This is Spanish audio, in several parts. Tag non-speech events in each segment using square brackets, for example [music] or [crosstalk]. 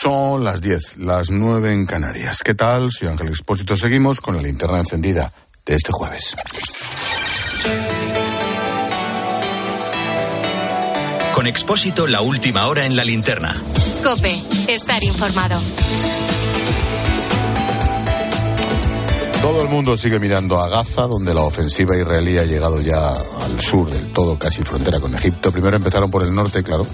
Son las 10, las 9 en Canarias. ¿Qué tal? Soy Ángel Expósito. Seguimos con la linterna encendida de este jueves. Con Expósito, la última hora en la linterna. Cope, estar informado. Todo el mundo sigue mirando a Gaza, donde la ofensiva israelí ha llegado ya al sur del todo, casi frontera con Egipto. Primero empezaron por el norte, claro.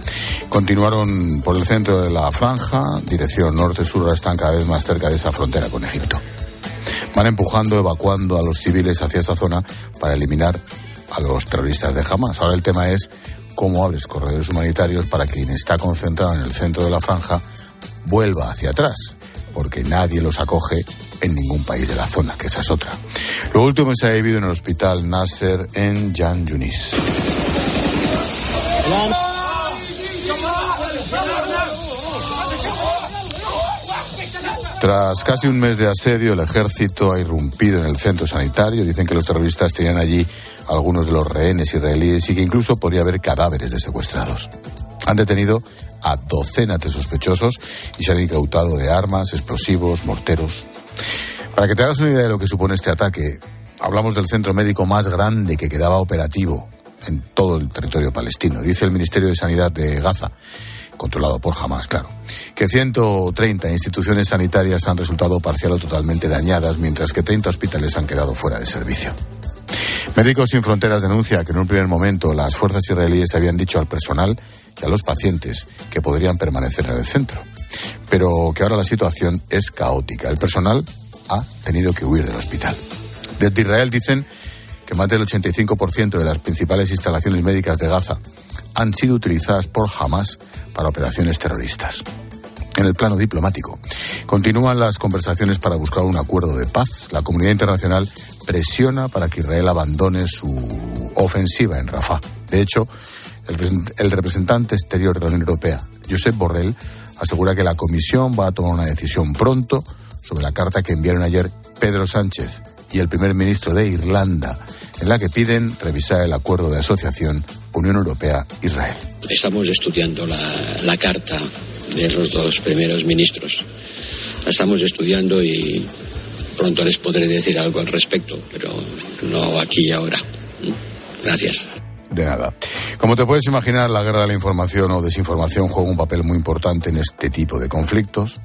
Continuaron por el centro de la franja, dirección norte-sur, están cada vez más cerca de esa frontera con Egipto. Van empujando, evacuando a los civiles hacia esa zona para eliminar a los terroristas de Hamas. Ahora el tema es cómo abres corredores humanitarios para quien está concentrado en el centro de la franja vuelva hacia atrás porque nadie los acoge en ningún país de la zona, que esa es otra. Lo último se ha vivido en el hospital Nasser en Jan Yunis. Tras casi un mes de asedio, el ejército ha irrumpido en el centro sanitario. Dicen que los terroristas tenían allí algunos de los rehenes israelíes y que incluso podría haber cadáveres de secuestrados. Han detenido a docenas de sospechosos y se han incautado de armas, explosivos, morteros. Para que te hagas una idea de lo que supone este ataque, hablamos del centro médico más grande que quedaba operativo en todo el territorio palestino. Dice el Ministerio de Sanidad de Gaza, controlado por Hamas, claro, que 130 instituciones sanitarias han resultado parcial o totalmente dañadas, mientras que 30 hospitales han quedado fuera de servicio. Médicos Sin Fronteras denuncia que en un primer momento las fuerzas israelíes habían dicho al personal y a los pacientes que podrían permanecer en el centro, pero que ahora la situación es caótica. El personal ha tenido que huir del hospital. Desde Israel dicen que más del 85% de las principales instalaciones médicas de Gaza han sido utilizadas por Hamas para operaciones terroristas. En el plano diplomático, continúan las conversaciones para buscar un acuerdo de paz. La comunidad internacional presiona para que Israel abandone su ofensiva en Rafah. De hecho, el, representante exterior de la Unión Europea, Josep Borrell, asegura que la Comisión va a tomar una decisión pronto sobre la carta que enviaron ayer Pedro Sánchez y el primer ministro de Irlanda, en la que piden revisar el acuerdo de asociación Unión Europea-Israel. Estamos estudiando la, la carta de los dos primeros ministros. La estamos estudiando y pronto les podré decir algo al respecto, pero no aquí y ahora. Gracias. De nada. Como te puedes imaginar, la guerra de la información o desinformación juega un papel muy importante en este tipo de conflictos.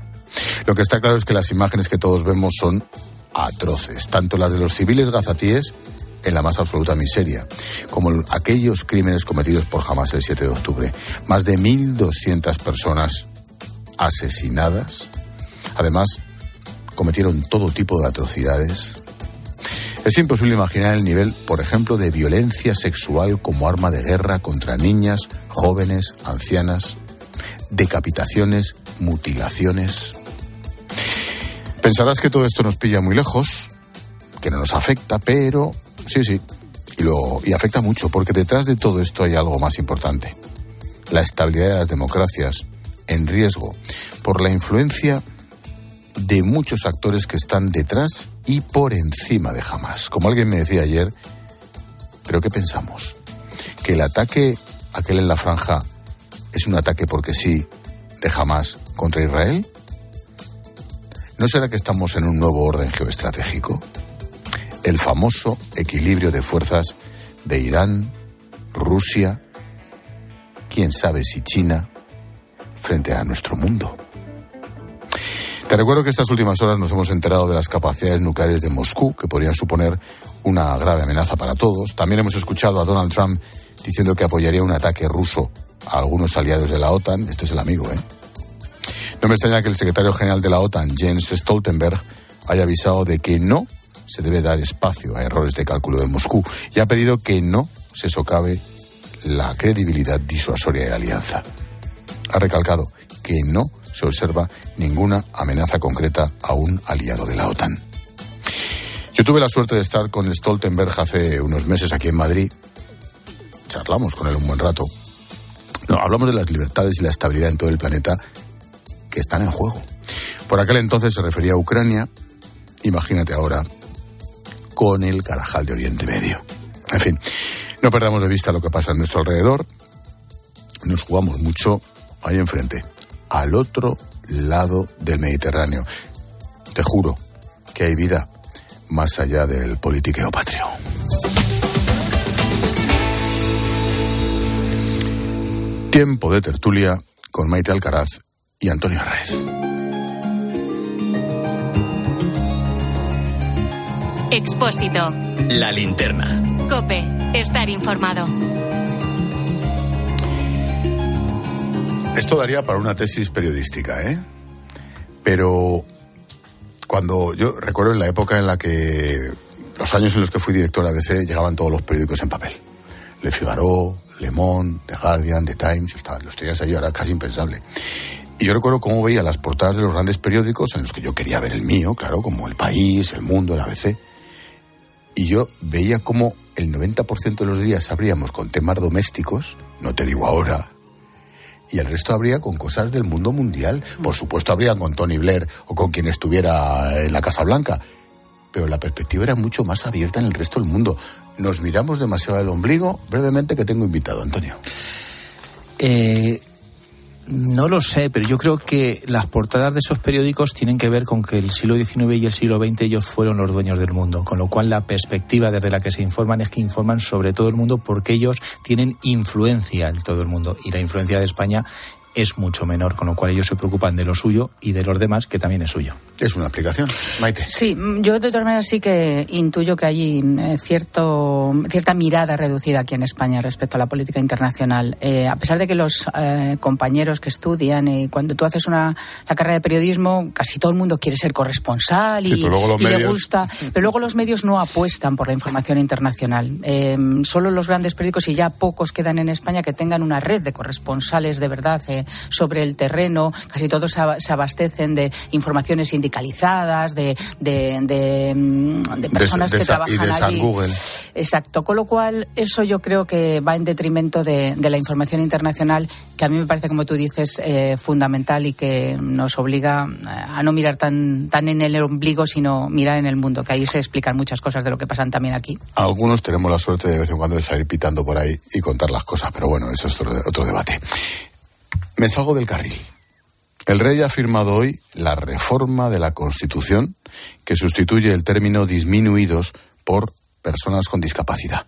Lo que está claro es que las imágenes que todos vemos son atroces, tanto las de los civiles gazatíes en la más absoluta miseria, como aquellos crímenes cometidos por Hamas el 7 de octubre. Más de 1.200 personas asesinadas. Además, cometieron todo tipo de atrocidades, es imposible imaginar el nivel, por ejemplo, de violencia sexual como arma de guerra contra niñas, jóvenes, ancianas, decapitaciones, mutilaciones. Pensarás que todo esto nos pilla muy lejos, que no nos afecta, pero sí, sí, y, afecta mucho, porque detrás de todo esto hay algo más importante. La estabilidad de las democracias en riesgo por la influencia de muchos actores que están detrás y por encima de Hamas. Como alguien me decía ayer, ¿pero qué pensamos? ¿Que el ataque aquel en la franja es un ataque porque sí de Hamas contra Israel? ¿No será que estamos en un nuevo orden geoestratégico? El famoso equilibrio de fuerzas de Irán, Rusia, quién sabe si China, frente a nuestro mundo. Te recuerdo que estas últimas horas nos hemos enterado de las capacidades nucleares de Moscú, que podrían suponer una grave amenaza para todos. También hemos escuchado a Donald Trump diciendo que apoyaría un ataque ruso a algunos aliados de la OTAN. Este es el amigo, ¿eh? No me extraña que el secretario general de la OTAN, Jens Stoltenberg, haya avisado de que no se debe dar espacio a errores de cálculo de Moscú y ha pedido que no se socave la credibilidad disuasoria de la alianza. Ha recalcado que no se observa ninguna amenaza concreta a un aliado de la OTAN. Yo tuve la suerte de estar con Stoltenberg hace unos meses aquí en Madrid. Charlamos con él un buen rato. Hablamos de las libertades y la estabilidad en todo el planeta que están en juego. Por aquel entonces se refería a Ucrania. Imagínate ahora con el Carajal de Oriente Medio. En fin, no perdamos de vista lo que pasa a nuestro alrededor. Nos jugamos mucho ahí enfrente al otro lado del Mediterráneo. Te juro que hay vida más allá del politiqueo patrio. Tiempo de tertulia con Maite Alcaraz y Antonio Arraez. Expósito. La linterna. Cope. Estar informado. Esto daría para una tesis periodística, ¿eh? Pero cuando yo recuerdo en la época en la que los años en los que fui director de ABC llegaban todos los periódicos en papel. Le Figaro, Le Monde, The Guardian, The Times, los tenías ahí, ahora casi impensable. Y yo recuerdo cómo veía las portadas de los grandes periódicos en los que yo quería ver el mío, claro, como El País, El Mundo, el ABC. Y yo veía cómo el 90% de los días abríamos con temas domésticos, no te digo ahora, y el resto habría con cosas del mundo mundial. Por supuesto, habría con Tony Blair o con quien estuviera en la Casa Blanca. Pero la perspectiva era mucho más abierta en el resto del mundo. Nos miramos demasiado el ombligo. Brevemente, que tengo invitado, Antonio. Eh, no lo sé, pero yo creo que las portadas de esos periódicos tienen que ver con que el siglo XIX y el siglo XX ellos fueron los dueños del mundo, con lo cual la perspectiva desde la que se informan es que informan sobre todo el mundo porque ellos tienen influencia en todo el mundo y la influencia de España es mucho menor, con lo cual ellos se preocupan de lo suyo y de los demás, que también es suyo. Es una aplicación, Maite. Sí, yo de todas maneras sí que intuyo que hay eh, cierto, cierta mirada reducida aquí en España respecto a la política internacional. Eh, a pesar de que los eh, compañeros que estudian, y cuando tú haces una la carrera de periodismo, casi todo el mundo quiere ser corresponsal y, le gusta, pero luego los medios no apuestan por la información internacional. solo los grandes periódicos y ya pocos quedan en España que tengan una red de corresponsales de verdad sobre el terreno. Casi todos se abastecen de informaciones sindicalizadas, de, de, mm, personas que trabajan allí. Google. Exacto. Con lo cual, eso yo creo que va en detrimento de, la información internacional, que a mí me parece, como tú dices, eh, fundamental y que nos obliga eh, a no mirar tan, tan en el ombligo, sino mirar en el mundo, que ahí se explican muchas cosas de lo que pasan también aquí. Algunos tenemos la suerte de vez en cuando de salir pitando por ahí y contar las cosas, pero bueno, eso es otro, otro debate. Me salgo del carril. El rey ha firmado hoy la reforma de la Constitución que sustituye el término disminuidos por personas con discapacidad.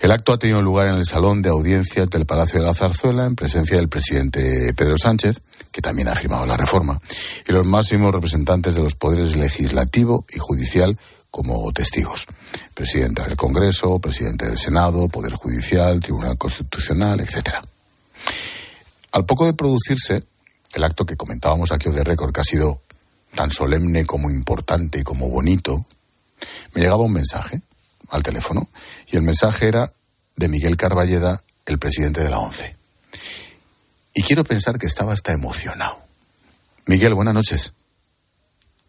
El acto ha tenido lugar en el salón de audiencias del Palacio de la Zarzuela en presencia del presidente Pedro Sánchez, que también ha firmado la reforma, y los máximos representantes de los poderes legislativo y judicial como testigos. Presidenta del Congreso, presidente del Senado, Poder Judicial, Tribunal Constitucional, etcétera. Al poco de producirse, el acto que comentábamos aquí de récord, que ha sido tan solemne como importante y como bonito, me llegaba un mensaje al teléfono y el mensaje era de Miguel Carballeda, el presidente de la ONCE. Y quiero pensar que estaba hasta emocionado. Miguel, buenas noches.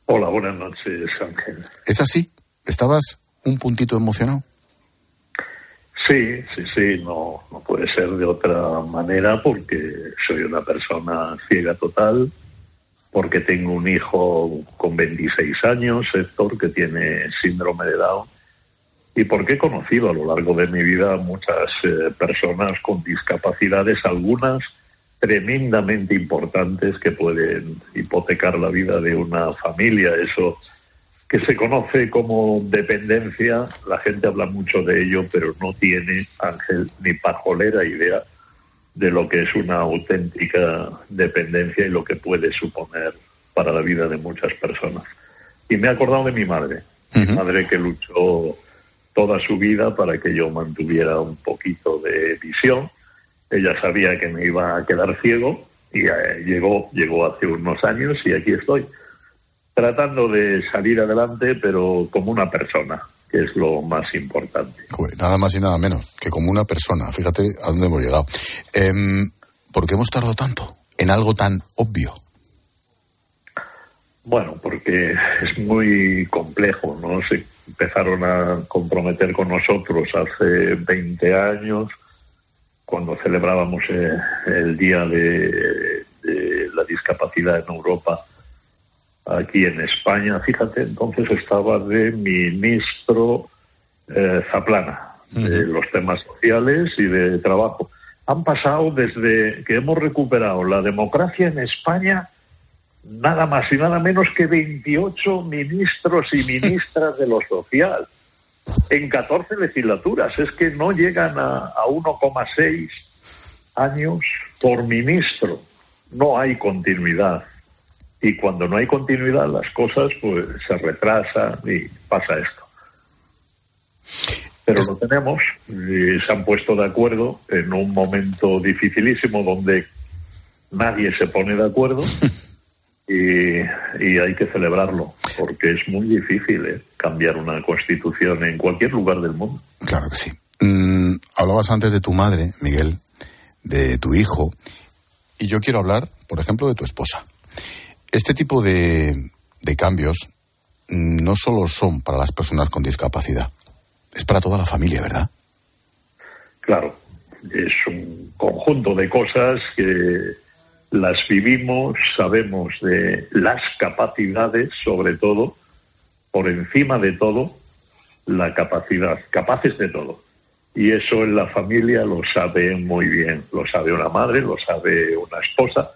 Hola, buenas noches, Ángel. ¿Es así? ¿Estabas un puntito emocionado? Sí, sí, sí, no, no puede ser de otra manera porque soy una persona ciega total, porque tengo un hijo con 26 años, Héctor, que tiene síndrome de Down, y porque he conocido a lo largo de mi vida muchas eh, personas con discapacidades, algunas tremendamente importantes que pueden hipotecar la vida de una familia. Eso que se conoce como dependencia, la gente habla mucho de ello, pero no tiene, Ángel, ni pajolera idea de lo que es una auténtica dependencia y lo que puede suponer para la vida de muchas personas. Y me he acordado de mi madre, mi madre que luchó toda su vida para que yo mantuviera un poquito de visión. Ella sabía que me iba a quedar ciego y eh, llegó, llegó hace unos años y aquí estoy tratando de salir adelante, pero como una persona, que es lo más importante. nada más y nada menos que como una persona. Fíjate a dónde hemos llegado. Eh, ¿Por qué hemos tardado tanto en algo tan obvio? Bueno, porque es muy complejo, ¿no? Se empezaron a comprometer con nosotros hace 20 años, cuando celebrábamos eh, el Día de la Discapacidad en Europa aquí en España. Fíjate, entonces estaba de ministro eh, Zaplana, de los temas sociales y de trabajo. Han pasado desde que hemos recuperado la democracia en España nada más y nada menos que 28 ministros y ministras de lo social en 14 legislaturas. Es que no llegan a, a 1,6 años por ministro. No hay continuidad. Y cuando no hay continuidad, las cosas pues se retrasan y pasa esto. Pero lo tenemos y se han puesto de acuerdo en un momento dificilísimo donde nadie se pone de acuerdo [laughs] y, hay que celebrarlo porque es muy difícil ¿eh? cambiar una constitución en cualquier lugar del mundo. Claro que sí. Mm, hablabas antes de tu madre, Miguel, de tu hijo, y yo quiero hablar, por ejemplo, de tu esposa. Este tipo de, de cambios no solo son para las personas con discapacidad, es para toda la familia, ¿verdad? Claro, es un conjunto de cosas que las vivimos, sabemos de las capacidades, sobre todo, por encima de todo, la capacidad, capaces de todo. Y eso en la familia lo sabe muy bien, lo sabe una madre, lo sabe una esposa.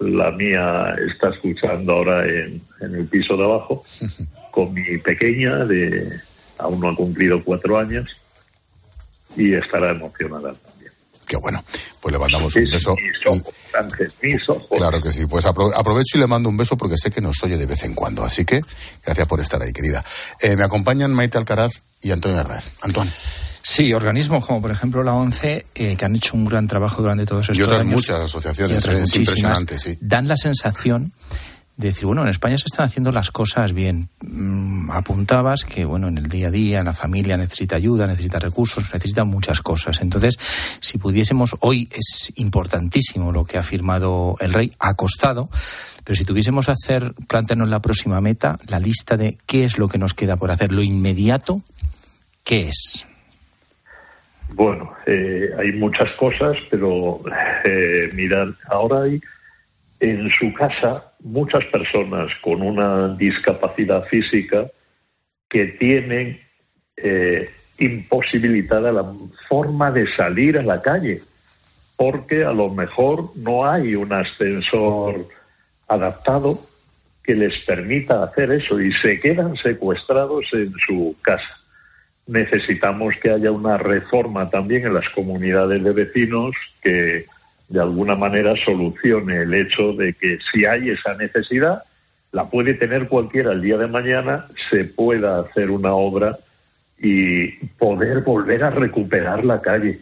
La mía está escuchando ahora en, en el piso de abajo [laughs] con mi pequeña de aún no ha cumplido cuatro años y estará emocionada también. Qué bueno. Pues le mandamos un beso. Claro que sí. Pues aprovecho y le mando un beso porque sé que nos oye de vez en cuando. Así que gracias por estar ahí, querida. Eh, me acompañan Maite Alcaraz y Antonio Herrez. Antonio. Sí, organismos como por ejemplo la ONCE, eh, que han hecho un gran trabajo durante todos estos y otras años. muchas asociaciones, eh, es impresionante, sí. Dan la sensación decir, bueno, en España se están haciendo las cosas bien. Mm, apuntabas que, bueno, en el día a día, la familia necesita ayuda, necesita recursos, necesita muchas cosas. Entonces, si pudiésemos, hoy es importantísimo lo que ha firmado el rey, ha costado, pero si tuviésemos hacer, plantearnos la próxima meta, la lista de qué es lo que nos queda por hacer, lo inmediato, ¿qué es? Bueno, eh, hay muchas cosas, pero eh, mirad, ahora hay en su casa muchas personas con una discapacidad física que tienen eh, imposibilitada la forma de salir a la calle, porque a lo mejor no hay un ascensor adaptado que les permita hacer eso y se quedan secuestrados en su casa. Necesitamos que haya una reforma también en las comunidades de vecinos que de alguna manera solucione el hecho de que si hay esa necesidad, la puede tener cualquiera el día de mañana, se pueda hacer una obra y poder volver a recuperar la calle.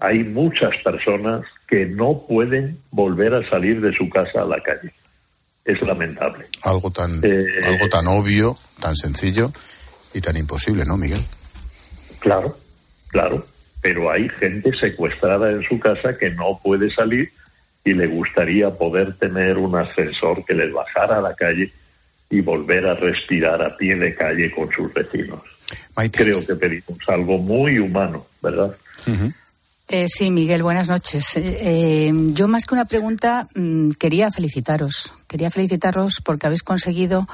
Hay muchas personas que no pueden volver a salir de su casa a la calle. Es lamentable. Algo tan, eh, algo tan obvio, tan sencillo y tan imposible, ¿no, Miguel? Claro, claro pero hay gente secuestrada en su casa que no puede salir y le gustaría poder tener un ascensor que les bajara a la calle y volver a respirar a pie de calle con sus vecinos. Creo que pedimos algo muy humano, ¿verdad? Eh, sí, Miguel, buenas noches. Eh, eh, yo más que una pregunta mm, quería felicitaros. Quería felicitaros porque habéis conseguido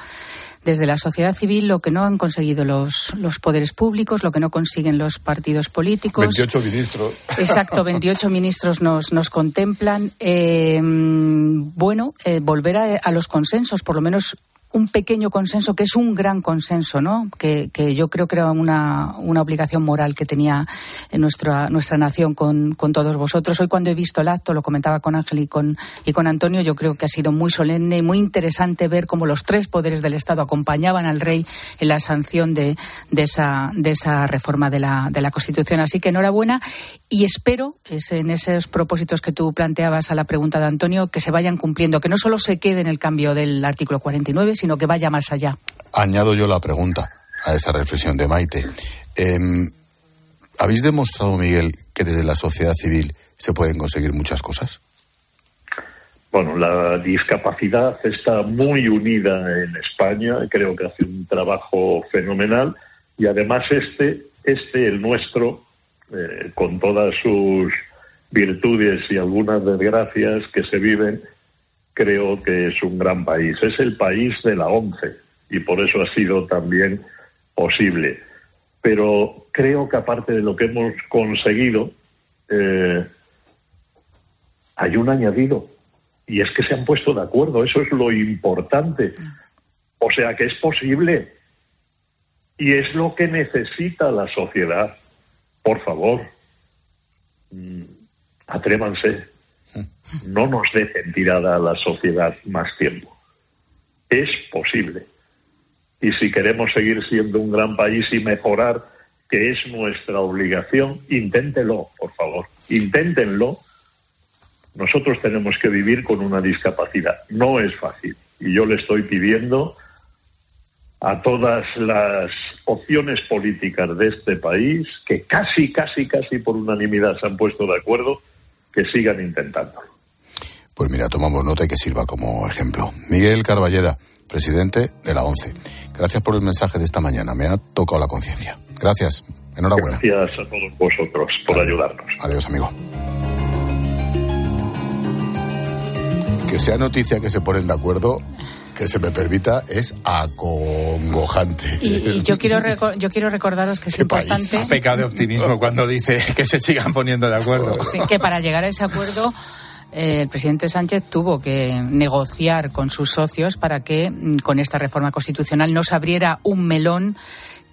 desde la sociedad civil lo que no han conseguido los, los poderes públicos, lo que no consiguen los partidos políticos. 28 ministros. Exacto, 28 [laughs] ministros nos, nos contemplan. Eh, bueno, eh, volver a, a los consensos, por lo menos un pequeño consenso que es un gran consenso, ¿no? Que, yo creo que era una, una, obligación moral que tenía nuestra, nuestra nación con, con, todos vosotros. Hoy cuando he visto el acto, lo comentaba con Ángel y con, y con Antonio, yo creo que ha sido muy solemne y muy interesante ver cómo los tres poderes del Estado acompañaban al rey en la sanción de, de, esa, de esa reforma de la, de la Constitución. Así que enhorabuena y espero, es en esos propósitos que tú planteabas a la pregunta de Antonio, que se vayan cumpliendo, que no solo se quede en el cambio del artículo 49, sino que vaya más allá. Añado yo la pregunta a esa reflexión de Maite. Em, ¿Habéis demostrado, Miguel, que desde la sociedad civil se pueden conseguir muchas cosas? Bueno, la discapacidad está muy unida en España, creo que hace un trabajo fenomenal y además este, este el nuestro, eh, con todas sus virtudes y algunas desgracias que se viven, creo que es un gran país. Es el país de la ONCE y por eso ha sido también posible. Pero creo que aparte de lo que hemos conseguido, eh, hay un añadido. Y es que se han puesto de acuerdo, eso es lo importante. O sea que es posible. Y es lo que necesita la sociedad. Por favor, mm, atrévanse. No nos dejen tirada a la sociedad más tiempo. Es posible. Y si queremos seguir siendo un gran país y mejorar, que es nuestra obligación, inténtelo, por favor. Inténtenlo. Nosotros tenemos que vivir con una discapacidad. No es fácil. Y yo le estoy pidiendo a todas las opciones políticas de este país, que casi, casi, casi por unanimidad se han puesto de acuerdo, que sigan intentándolo. Pues mira, tomamos nota y que sirva como ejemplo. Miguel Carballeda, presidente de la ONCE. Gracias por el mensaje de esta mañana. Me ha tocado la conciencia. Gracias. Enhorabuena. Gracias a todos vosotros por ayudarnos. Adiós, amigo. Que sea noticia que se ponen de acuerdo que se me permita, es acongojante. Y, yo, [laughs] quiero yo quiero recordaros que es [laughs] importante. Peca de optimismo cuando dice que se sigan poniendo de acuerdo. que para llegar a ese acuerdo. Eh, el presidente Sánchez tuvo que negociar con sus socios para que mm, con esta reforma constitucional no se abriera un melón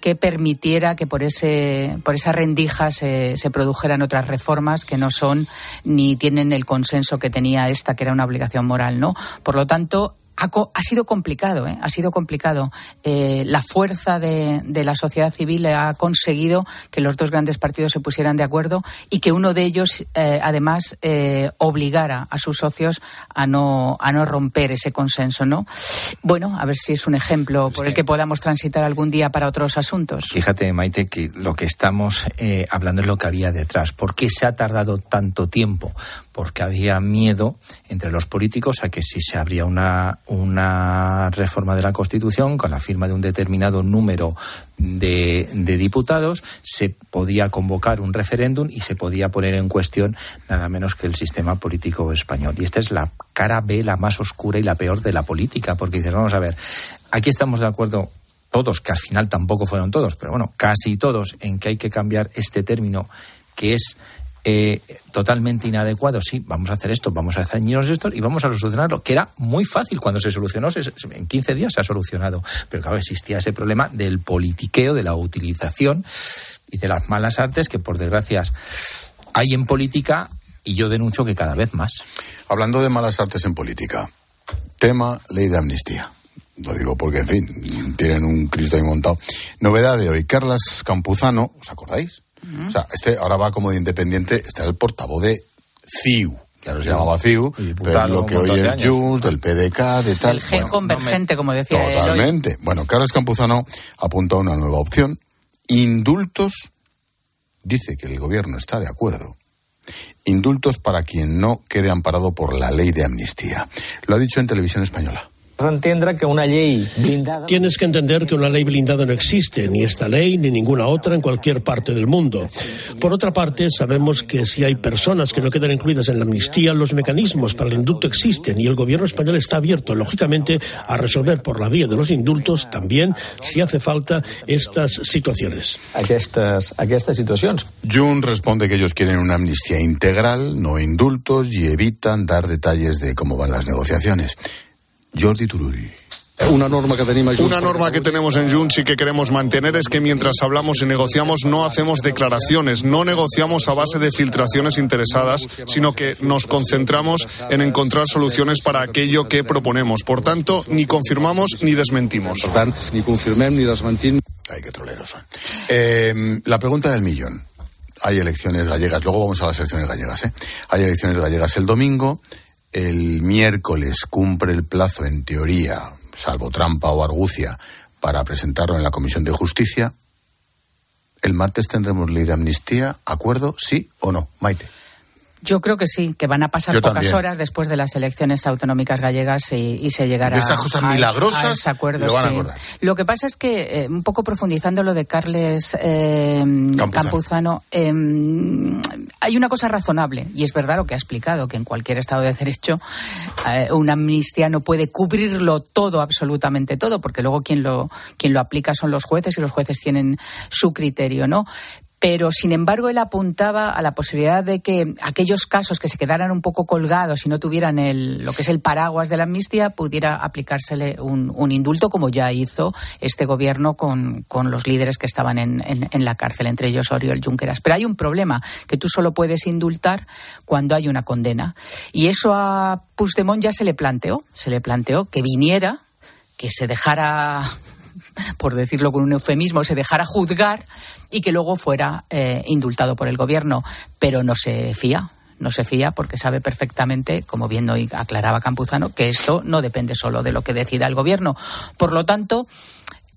que permitiera que por ese por esa rendija se, se, produjeran otras reformas que no son ni tienen el consenso que tenía esta que era una obligación moral no por lo tanto ha, sido complicado, ¿eh? ha sido complicado. Eh, la fuerza de, la sociedad civil ha conseguido que los dos grandes partidos se pusieran de acuerdo y que uno de ellos, eh, además, obligara a sus socios a no, a no romper ese consenso, ¿no? Bueno, a ver si es un ejemplo por el que podamos transitar algún día para otros asuntos. Fíjate, Maite, que lo que estamos hablando es lo que había detrás. ¿Por qué se ha tardado tanto tiempo? Porque había miedo entre los políticos a que si se abría una, una reforma de la Constitución con la firma de un determinado número de, diputados, se podía convocar un referéndum y se podía poner en cuestión nada menos que el sistema político español. Y esta es la cara B, la más oscura y la peor de la política, porque dices, vamos a ver, aquí estamos de acuerdo todos, que al final tampoco fueron todos, pero bueno, casi todos, en que hay que cambiar este término que es eh, totalmente inadecuado, sí, vamos a hacer esto, vamos a ceñirnos esto y vamos a solucionarlo, que era muy fácil cuando se solucionó, en 15 días se ha solucionado, pero claro, existía ese problema del politiqueo, de la utilización y de las malas artes que por desgracia hay en política y yo denuncio que cada vez más. Hablando de malas artes en política, tema ley de amnistía. Lo digo porque, en fin, tienen un Cristo ahí montado. Novedad de hoy, Carlas Campuzano, ¿os acordáis? O sea, este ahora va como de independiente, está el portavoz de CIU. Ya no se llamaba CIU, pero lo que hoy es Junts, del PDK, de tal. El gen convergente, como decía Totalmente. Bueno, Carlos Campuzano apunta a una nueva opción. Indultos, dice que el gobierno está de acuerdo. Indultos para quien no quede amparado por la ley de amnistía. Lo ha dicho en televisión española que una ley blindada... Tienes que entender que una ley blindada no existe, ni esta ley ni ninguna otra en cualquier parte del mundo. Por otra parte, sabemos que si hay personas que no quedan incluidas en la amnistía, los mecanismos para el indulto existen y el gobierno español está abierto, lógicamente, a resolver por la vía de los indultos también, si hace falta, estas situaciones. Estas, estas situaciones. Jun responde que ellos quieren una amnistía integral, no indultos, y evitan dar detalles de cómo van las negociaciones. Jordi Turull. Una norma que tenemos, Una norma que tenemos en Junts y que queremos mantener es que mientras hablamos y negociamos no hacemos declaraciones, no negociamos a base de filtraciones interesadas, sino que nos concentramos en encontrar soluciones para aquello que proponemos. Por tanto, ni confirmamos ni desmentimos. Por tanto, ni confirmem ni desmentim. Ay, qué troleros son. Eh, la pregunta del millón. Hay elecciones gallegas, luego vamos a las elecciones gallegas. ¿eh? Hay elecciones gallegas el domingo el miércoles cumple el plazo, en teoría, salvo trampa o argucia, para presentarlo en la Comisión de Justicia, ¿el martes tendremos ley de amnistía? ¿Acuerdo? ¿Sí o no? Maite. Yo creo que sí, que van a pasar pocas horas después de las elecciones autonómicas gallegas y, se llegará a, cosas milagrosas ese acuerdo. Lo, que pasa es que, eh, un poco profundizando lo de Carles eh, Campuzano, em, hay una cosa razonable, y es verdad lo que ha explicado, que en cualquier Estado de Derecho eh, una amnistía no puede cubrirlo todo, absolutamente todo, porque luego quien lo, quien lo aplica son los jueces y los jueces tienen su criterio, ¿no? Pero sin embargo él apuntaba a la posibilidad de que aquellos casos que se quedaran un poco colgados y no tuvieran el, lo que es el paraguas de la amnistía pudiera aplicársele un, indulto como ya hizo este gobierno con, los líderes que estaban en, la cárcel, entre ellos Oriol Junqueras. Pero hay un problema, que tú solo puedes indultar cuando hay una condena. Y eso a Puigdemont ya se le planteó, se le planteó que viniera, que se dejara por decirlo con un eufemismo, se dejara juzgar y que luego fuera eh, indultado por el gobierno. Pero no se fía, no se fía porque sabe perfectamente, como bien hoy aclaraba Campuzano, que esto no depende solo de lo que decida el gobierno. Por lo tanto,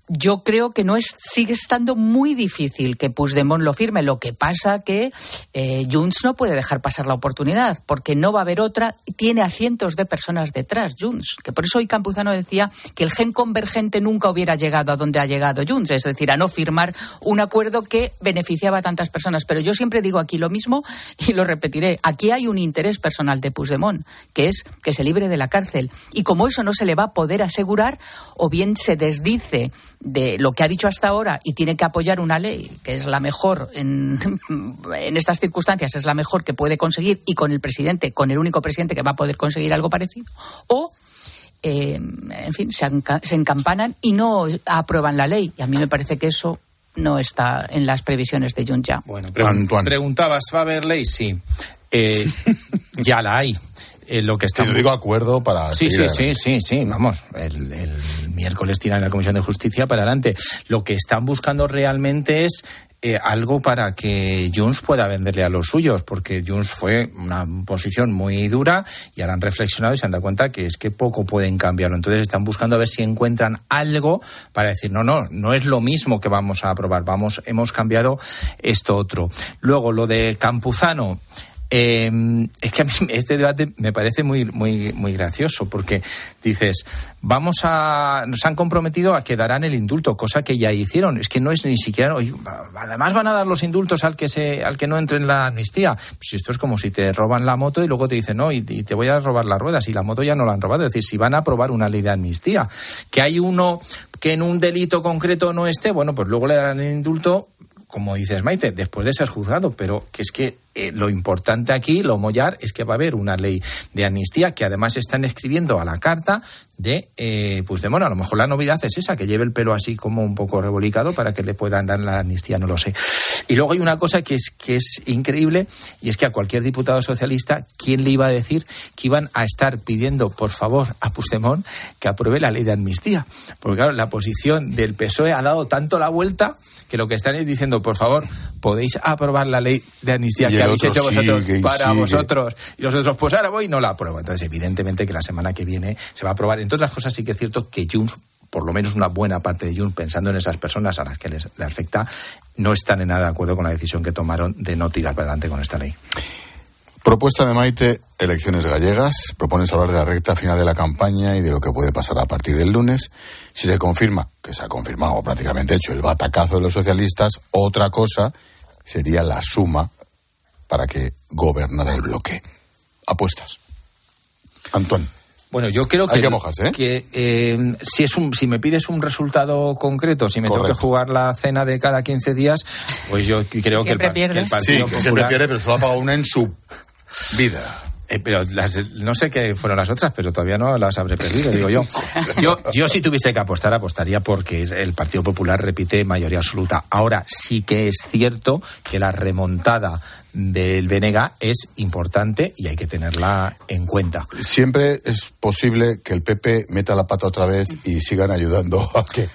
yo creo que no es sigue estando muy difícil que Puigdemont lo firme. Lo que pasa que eh, Junts no puede dejar pasar la oportunidad porque no va a haber otra. Tiene a cientos de personas detrás Junts. Que por eso hoy Campuzano decía que el gen convergente nunca hubiera llegado a donde ha llegado Junts, es decir, a no firmar un acuerdo que beneficiaba a tantas personas. Pero yo siempre digo aquí lo mismo y lo repetiré. Aquí hay un interés personal de Puigdemont, que es que se libre de la cárcel. Y como eso no se le va a poder asegurar, o bien se desdice de lo que ha dicho hasta ahora y tiene que apoyar una ley que es la mejor en, [laughs] en, estas circunstancias, es la mejor que puede conseguir y con el presidente, con el único presidente que va a poder conseguir algo parecido, o, eh, en fin, se, se encampanan y no aprueban la ley. Y a mí me parece que eso no está en las previsiones de Junta. Bueno, preguntabas, ¿va a haber ley? Sí. Eh, [laughs] ya la hay. Eh, lo que está. digo acuerdo para. Sí, sí, sí, sí, sí, vamos. El, miércoles tiran la Comisión de Justicia para adelante. Lo que están buscando realmente es eh, algo para que Junts pueda venderle a los suyos, porque Junts fue una posición muy dura y ahora han reflexionado y se han dado cuenta que es que poco pueden cambiarlo. Entonces están buscando a ver si encuentran algo para decir, no, no, no es lo mismo que vamos a aprobar, vamos, hemos cambiado esto otro. Luego, lo de Campuzano. Eh, es que a mí [laughs] este debate me parece muy, muy, muy gracioso porque dices, vamos a, nos han comprometido a que darán el indulto, cosa que ya hicieron. Es que no es ni siquiera, además van a dar los indultos al que se, al que no entre en la amnistía. Pues esto es como si te roban la moto y luego te dicen, no, y, y te voy a robar las ruedas y la moto ya no la han robado. Es decir, si van a aprobar una ley de amnistía, que hay uno que en un delito concreto no esté, bueno, pues luego le darán el indulto como dices Maite, después de ser juzgado, pero que es que eh, lo importante aquí, lo mollar, es que va a haber una ley de amnistía que además están escribiendo a la carta de eh, Puigdemont. A lo mejor la novedad es esa, que lleve el pelo así como un poco revolicado para que le puedan dar la amnistía, no lo sé. Y luego hay una cosa que es, que es increíble y es que a cualquier diputado socialista, ¿quién le iba a decir que iban a estar pidiendo, por favor, a Puigdemont que apruebe la ley de amnistía? Porque claro, la posición del PSOE ha dado tanto la vuelta que lo que están es diciendo, por favor, podéis aprobar la ley de amnistía que habéis hecho vosotros para vosotros. Y los otros, pues ahora voy y no la apruebo. Entonces, evidentemente que la semana que viene se va a aprobar. Entre otras cosas, sí que es cierto que Junts por lo menos una buena parte de Junts, pensando en esas personas a las que les, les, afecta, no están en nada de acuerdo con la decisión que tomaron de no tirar para adelante con esta ley. Propuesta de Maite, elecciones gallegas. Propones hablar de la recta final de la campaña y de lo que puede pasar a partir del lunes. Si se confirma, que se ha confirmado prácticamente hecho, el batacazo de los socialistas, otra cosa sería la suma para que gobernara el bloque. Apuestas. Antoine. Bueno, yo creo que, que, ¿eh? que eh, si es un, si me pides un resultado concreto, si me tengo que jugar la cena de cada 15 días, pues yo creo que el, que el, Partido sí, que siempre pierde, pero solo ha pagado una en su vida. Eh, pero no sé qué fueron las otras, pero todavía no las habré perdido, digo yo. Yo, yo si tuviese que apostar, apostaría porque el Partido Popular repite mayoría absoluta. Ahora sí que es cierto que la remontada del BNG es importante y hay que tenerla en cuenta. Siempre es posible que el PP meta la pata otra vez y sigan ayudando a que...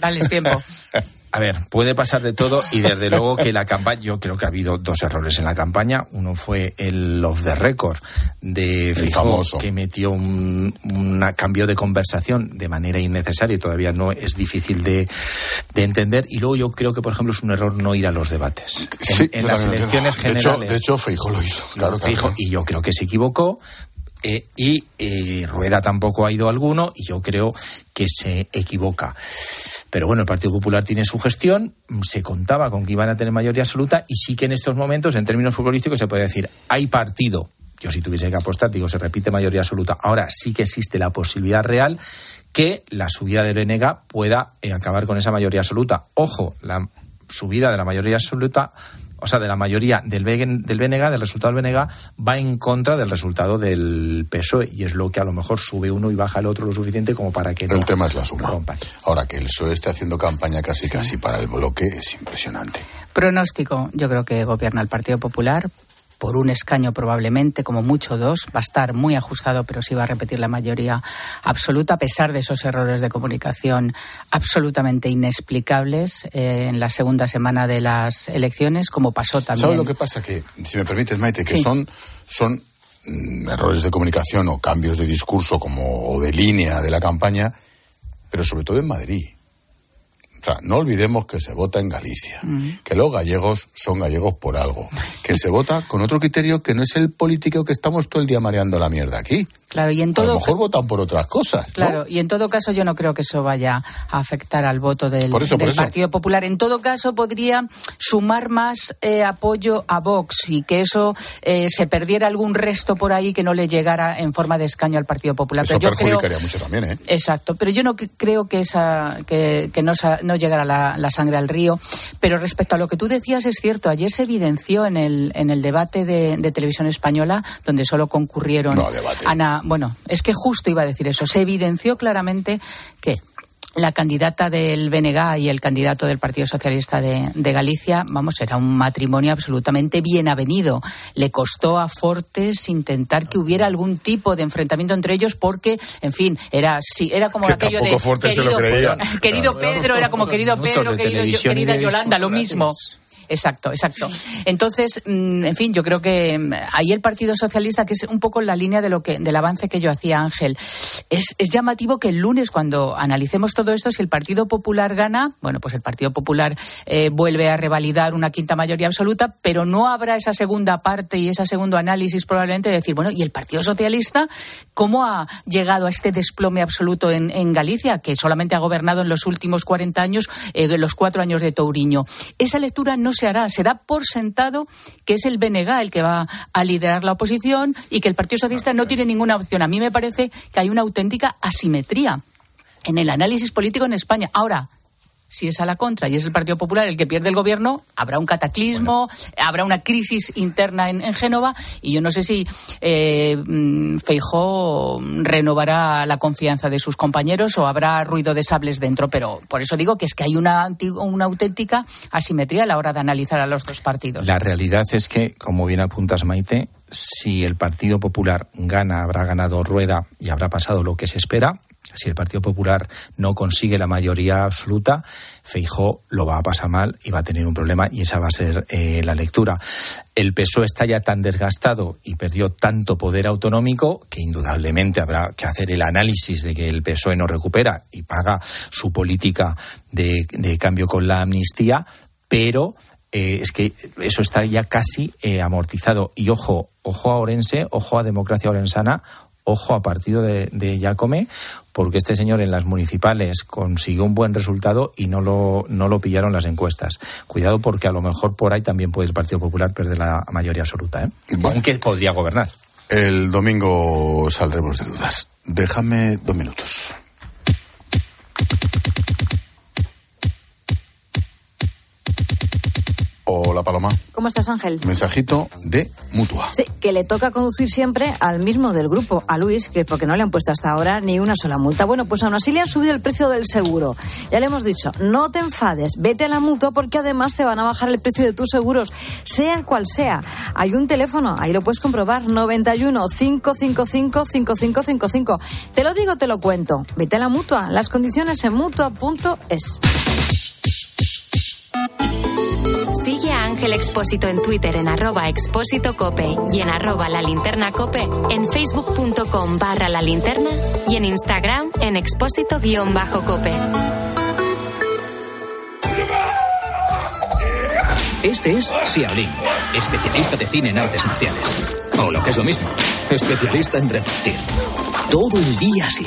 Dale tiempo. [laughs] A ver, puede pasar de todo y desde luego que la campaña, yo creo que ha habido dos errores en la campaña. Uno fue el off the record de Fijó, que metió un, cambio de conversación de manera innecesaria y todavía no es difícil de, entender. Y luego yo creo que, por ejemplo, es un error no ir a los debates. En, las elecciones generales. De hecho, de lo hizo. Claro, y yo creo que se equivocó. Eh, y eh, Rueda tampoco ha ido alguno y yo creo que se equivoca. Pero bueno, el Partido Popular tiene su gestión, se contaba con que iban a tener mayoría absoluta y sí que en estos momentos, en términos futbolísticos, se puede decir, hay partido. Yo si tuviese que apostar, digo, se repite mayoría absoluta. Ahora sí que existe la posibilidad real que la subida del Enega pueda eh, acabar con esa mayoría absoluta. Ojo, la subida de la mayoría absoluta o sea, de la mayoría del, del BNG, del resultado del BNG, va en contra del resultado del PSOE. Y es lo que a lo mejor sube uno y baja el otro lo suficiente como para que no El tema es la suma. Ahora, que el PSOE esté haciendo campaña casi casi para el bloque es impresionante. Pronóstico, yo creo que gobierna el Partido Popular por un escaño probablemente, como mucho dos, va a estar muy ajustado, pero sí va a repetir la mayoría absoluta, a pesar de esos errores de comunicación absolutamente inexplicables eh, en la segunda semana de las elecciones, como pasó también. ¿Sabes lo que pasa? Que, si me permites, Maite, que son, son mm, errores de comunicación o cambios de discurso como o de línea de la campaña, pero sobre todo en Madrid. O sea, no olvidemos que se vota en Galicia, mm. que los gallegos son gallegos por algo, que se vota con otro criterio que no es el político que estamos todo el día mareando la mierda aquí. Claro, y en todo... A lo mejor votan por otras cosas. Claro, y en todo caso yo no creo que eso vaya a afectar al voto del, Partido Popular. En todo caso podría sumar más eh, apoyo a Vox y que eso eh, se perdiera algún resto por ahí que no le llegara en forma de escaño al Partido Popular. Eso pero perjudicaría mucho también, ¿eh? Exacto, pero yo no creo que esa que, no, no llegara la, sangre al río. Pero respecto a lo que tú decías es cierto. Ayer se evidenció en el en el debate de, televisión española donde solo concurrieron Ana bueno, es que justo iba a decir eso. Se evidenció claramente que la candidata del BNG y el candidato del Partido Socialista de, Galicia, vamos, era un matrimonio absolutamente bien avenido. Le costó a Fortes intentar que hubiera algún tipo de enfrentamiento entre ellos porque, en fin, era sí, era como aquello de querido, Pedro, era como querido Pedro, querida Yolanda, lo mismo. Exacto, exacto. Entonces, mm, en fin, yo creo que mm, ahí el Partido Socialista, que es un poco la línea de lo que, del avance que yo hacía, Ángel, es, llamativo que el lunes, cuando analicemos todo esto, si el Partido Popular gana, bueno, pues el Partido Popular eh, vuelve a revalidar una quinta mayoría absoluta, pero no habrá esa segunda parte y ese segundo análisis probablemente de decir, bueno, ¿y el Partido Socialista cómo ha llegado a este desplome absoluto en, Galicia, que solamente ha gobernado en los últimos 40 años, eh, los cuatro años de Touriño? Esa lectura no se hará. Se da por sentado que es el BNG el que va a liderar la oposición y que el Partido Socialista no tiene ninguna opción. A mí me parece que hay una auténtica asimetría en el análisis político en España. Ahora, si es a la contra y es el Partido Popular el que pierde el gobierno, habrá un cataclismo, habrá una crisis interna en, Génova y yo no sé si eh, mm, Feijó renovará la confianza de sus compañeros o habrá ruido de sables dentro, pero por eso digo que es que hay una, una auténtica asimetría a la hora de analizar a los dos partidos. La realidad es que, como bien apuntas Maite, si el Partido Popular gana, habrá ganado Rueda y habrá pasado lo que se espera si el Partido Popular no consigue la mayoría absoluta, Feijó lo va a pasar mal y va a tener un problema y esa va a ser eh, la lectura. El PSOE está ya tan desgastado y perdió tanto poder autonómico que indudablemente habrá que hacer el análisis de que el PSOE no recupera y paga su política de, cambio con la amnistía, pero eh, es que eso está ya casi eh, amortizado. Y ojo, ojo a Orense, ojo a Democracia Orensana, ojo a partido de, de Yacome, porque este señor en las municipales consiguió un buen resultado y no lo, no lo pillaron las encuestas. Cuidado porque a lo mejor por ahí también puede el Partido Popular perder la mayoría absoluta, ¿eh? aunque podría gobernar. El domingo saldremos de dudas. Déjame dos minutos. Hola Paloma. ¿Cómo estás, Ángel? Mensajito de Mutua. Sí, que le toca conducir siempre al mismo del grupo, a Luis, que porque no le han puesto hasta ahora ni una sola multa. Bueno, pues aún así le han subido el precio del seguro. Ya le hemos dicho, no te enfades, vete a la Mutua porque además te van a bajar el precio de tus seguros, sea cual sea. Hay un teléfono, ahí lo puedes comprobar, 91 555 5555. Te lo digo, te lo cuento. Vete a la Mutua, las condiciones en Mutua.es. Sigue a Ángel Expósito en Twitter en arroba expósito cope y en arroba la linterna cope, en facebook.com barra la linterna y en Instagram en expósito guion bajo cope. Este es Xiaolin, especialista de cine en artes marciales. O lo que es lo mismo, especialista en repartir. Todo el día así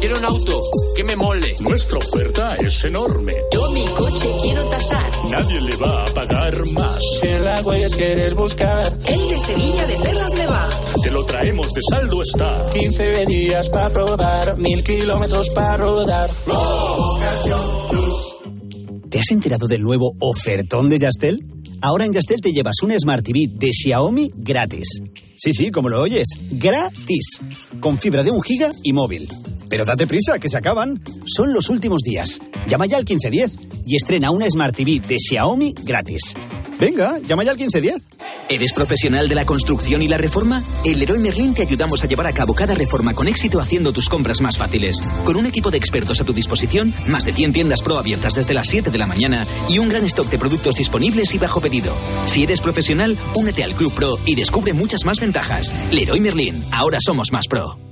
Quiero un auto que me mole. Nuestra oferta es enorme. Yo mi coche quiero tasar. Nadie le va a pagar más. Si en la huellas quieres buscar. El de Sevilla de Perlas me va. Te lo traemos de saldo está. 15 días para probar, mil kilómetros para rodar. ¿Te has enterado del nuevo ofertón de Yastel? Ahora en Yastel te llevas un Smart TV de Xiaomi gratis. Sí, sí, como lo oyes, gratis. Con fibra de un giga y móvil. Pero date prisa, que se acaban. Son los últimos días. Llama ya al 1510 y estrena una Smart TV de Xiaomi gratis. Venga, llama ya al 1510. ¿Eres profesional de la construcción y la reforma? En Leroy Merlin te ayudamos a llevar a cabo cada reforma con éxito haciendo tus compras más fáciles. Con un equipo de expertos a tu disposición, más de 100 tiendas pro abiertas desde las 7 de la mañana y un gran stock de productos disponibles y bajo pedido. Si eres profesional, únete al Club Pro y descubre muchas más ventajas. Leroy Merlin, ahora somos más pro.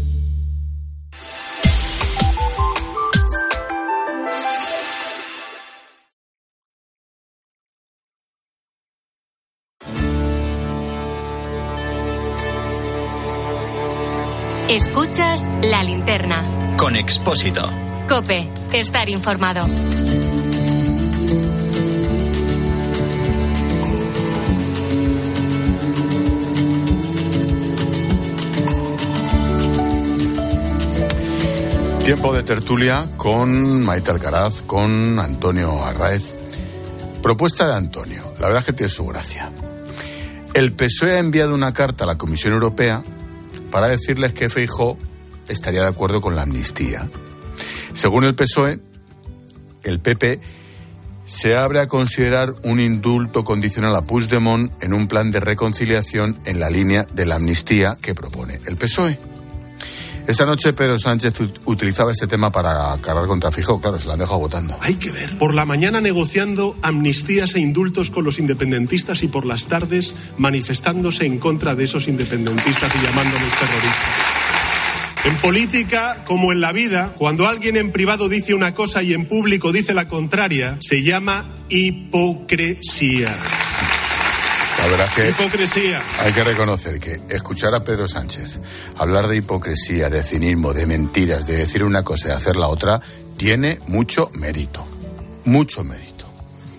Escuchas la linterna. Con Expósito. Cope, estar informado. Tiempo de tertulia con Maite Alcaraz, con Antonio Arraez. Propuesta de Antonio, la verdad es que tiene su gracia. El PSOE ha enviado una carta a la Comisión Europea para decirles que Feijó estaría de acuerdo con la amnistía. Según el PSOE, el PP se abre a considerar un indulto condicional a Puigdemont en un plan de reconciliación en la línea de la amnistía que propone el PSOE. Esta noche Pedro Sánchez utilizaba este tema para cargar contra Fijo, claro, se lo han dejado votando. Hay que ver. Por la mañana negociando amnistías e indultos con los independentistas y por las tardes manifestándose en contra de esos independentistas y llamándolos terroristas. En política, como en la vida, cuando alguien en privado dice una cosa y en público dice la contraria, se llama hipocresía. La verdad que hipocresía. Hay que reconocer que escuchar a Pedro Sánchez hablar de hipocresía, de cinismo, de mentiras, de decir una cosa y hacer la otra, tiene mucho mérito. Mucho mérito.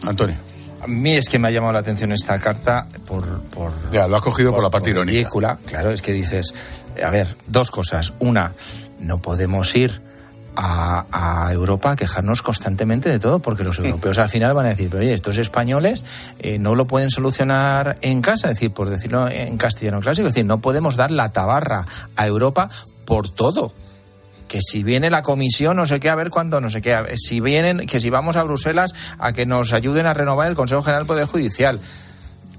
Antonio. A mí es que me ha llamado la atención esta carta por... por ya, lo has cogido por, por la parte irónica. Ridícula. Claro, es que dices, a ver, dos cosas. Una, no podemos ir a, a, Europa a quejarnos constantemente de todo, porque los europeos al final van a decir, oye, estos españoles eh, no lo pueden solucionar en casa, es decir, por decirlo en castellano clásico, es decir, no podemos dar la tabarra a Europa por todo. Que si viene la comisión, no sé qué, a ver cuándo, no sé qué, si vienen, que si vamos a Bruselas a que nos ayuden a renovar el Consejo General del Poder Judicial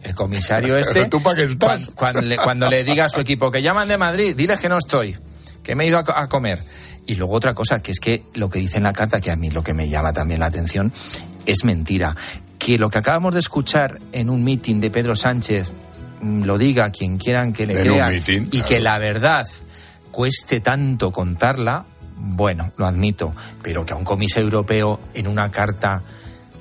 el comisario [laughs] este, ¿Tú para qué estás? Cuando, cuando, le, cuando, le, diga a su equipo que llaman de Madrid, diles que no estoy, que me he ido a, a comer. Y luego otra cosa, que es que lo que dice en la carta, que a mí lo que me llama también la atención, es mentira. Que lo que acabamos de escuchar en un mitin de Pedro Sánchez lo diga quien quieran que le en meeting, y claro. que la verdad cueste tanto contarla, bueno, lo admito, pero que a un comisario europeo en una carta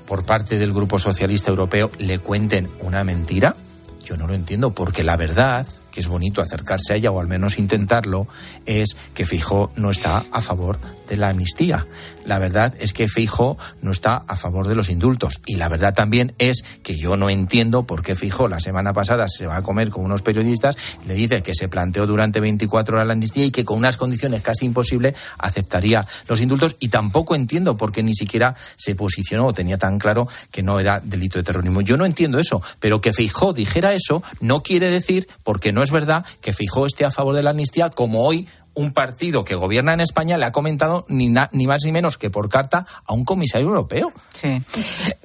por parte del Grupo Socialista Europeo le cuenten una mentira, yo no lo entiendo, porque la verdad que es bonito acercarse a ella o al menos intentarlo, es que Fijo no está a favor de la amnistía. La verdad es que Fijo no está a favor de los indultos. Y la verdad también es que yo no entiendo por qué Fijo la semana pasada se va a comer con unos periodistas y le dice que se planteó durante 24 horas la amnistía y que con unas condiciones casi imposibles aceptaría los indultos. Y tampoco entiendo por qué ni siquiera se posicionó o tenía tan claro que no era delito de terrorismo. Yo no entiendo eso, pero que Fijó dijera eso no quiere decir, porque no es verdad, que Fijó esté a favor de la amnistía como hoy un partido que gobierna en España le ha comentado ni, ni más ni menos que por carta a un comisario europeo. Sí.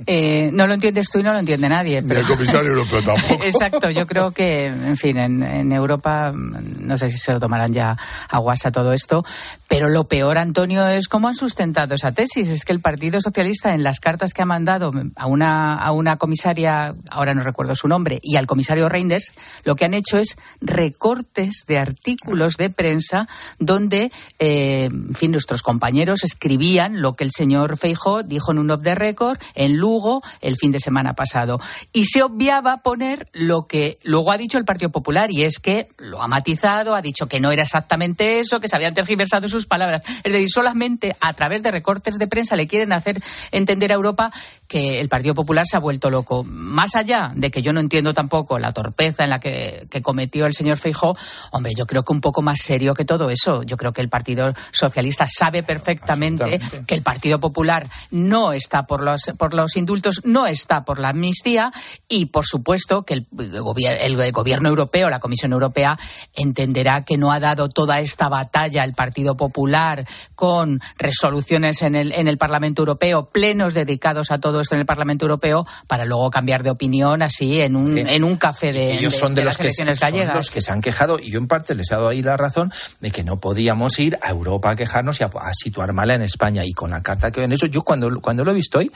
Eh, no lo entiendes tú y no lo entiende nadie. Pero... Ni el comisario europeo tampoco. [laughs] Exacto. Yo creo que, en fin, en, Europa no sé si se lo tomarán ya a guasa todo esto, pero lo peor, Antonio, es cómo han sustentado esa tesis. Es que el Partido Socialista, en las cartas que ha mandado a una, a una comisaria, ahora no recuerdo su nombre, y al comisario Reinders, lo que han hecho es recortes de artículos de prensa donde, eh, en fin, nuestros compañeros escribían lo que el señor Feijóo dijo en un off the record en Lugo el fin de semana pasado. Y se obviaba poner lo que luego ha dicho el Partido Popular, y es que lo ha matizado, ha dicho que no era exactamente eso, que se habían tergiversado sus palabras. Es decir, solamente a través de recortes de prensa le quieren hacer entender a Europa que el Partido Popular se ha vuelto loco. Más allá de que yo no entiendo tampoco la torpeza en la que, que cometió el señor Feijóo, hombre, yo creo que un poco más serio que todo eso. Yo creo que el Partido Socialista sabe perfectamente que el Partido Popular no está por los, por los indultos, no está por la amnistía y, por supuesto, que el, el gobierno europeo, la Comisión Europea, entenderá que no ha dado toda esta batalla el Partido Popular con resoluciones en el, en el Parlamento Europeo, plenos dedicados a todo esto en el Parlamento Europeo, para luego cambiar de opinión así en un, en un café de, ellos son de, los que, gallegas. los que se han quejado y yo en parte les he dado ahí la razón de que no podíamos ir a Europa a quejarnos y a, situar mal en España. Y con la carta que han hecho, yo cuando, cuando lo he visto hoy,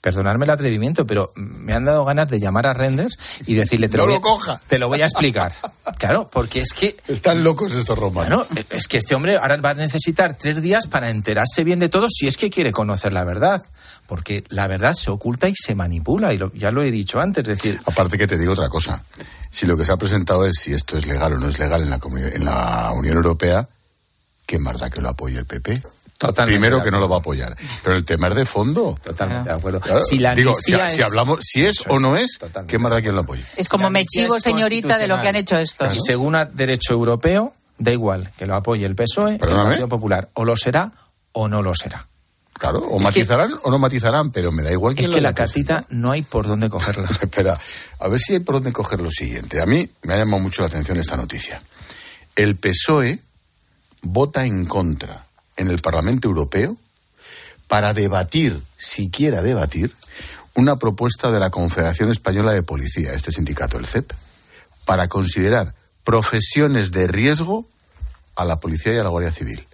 perdonadme el atrevimiento, pero me han dado ganas de llamar a Renders y decirle, te, lo, voy, lo coja. [laughs] te lo voy a explicar. claro, porque es que... Están locos estos romanos. Bueno, es que este hombre ahora va a necesitar tres días para enterarse bien de todo si es que quiere conocer la verdad. Porque la verdad se oculta y se manipula, y ya lo he dicho antes. Es decir, Aparte que te digo otra cosa. Si lo que se ha presentado es si esto es legal o no es legal en la, en la Unión Europea, ¿qué más da que lo apoye el PP? Totalmente Primero que no lo va a apoyar. Pero el tema es de fondo. Totalmente de acuerdo. Claro, si la digo, si, es- hablamos, si es Eso o no es, totalmente. ¿qué más da quien lo apoye? Es como me chivo, señorita, de lo que han hecho estos. Y según a derecho europeo, da igual que lo apoye el PSOE, el. Partido Popular. O lo será o no lo será. Claro, o Es matizarán o no matizarán, pero me da igual Es quién que la haya cartita no hay por dónde cogerla. [laughs] Espera, a ver si hay por dónde coger lo siguiente. A mí me ha llamado mucho la atención esta noticia. El PSOE vota en contra en el Parlamento Europeo para debatir, siquiera debatir, una propuesta de la Confederación Española de Policía, este sindicato, el CEP, para considerar profesiones de riesgo a la policía y a la Guardia Civil.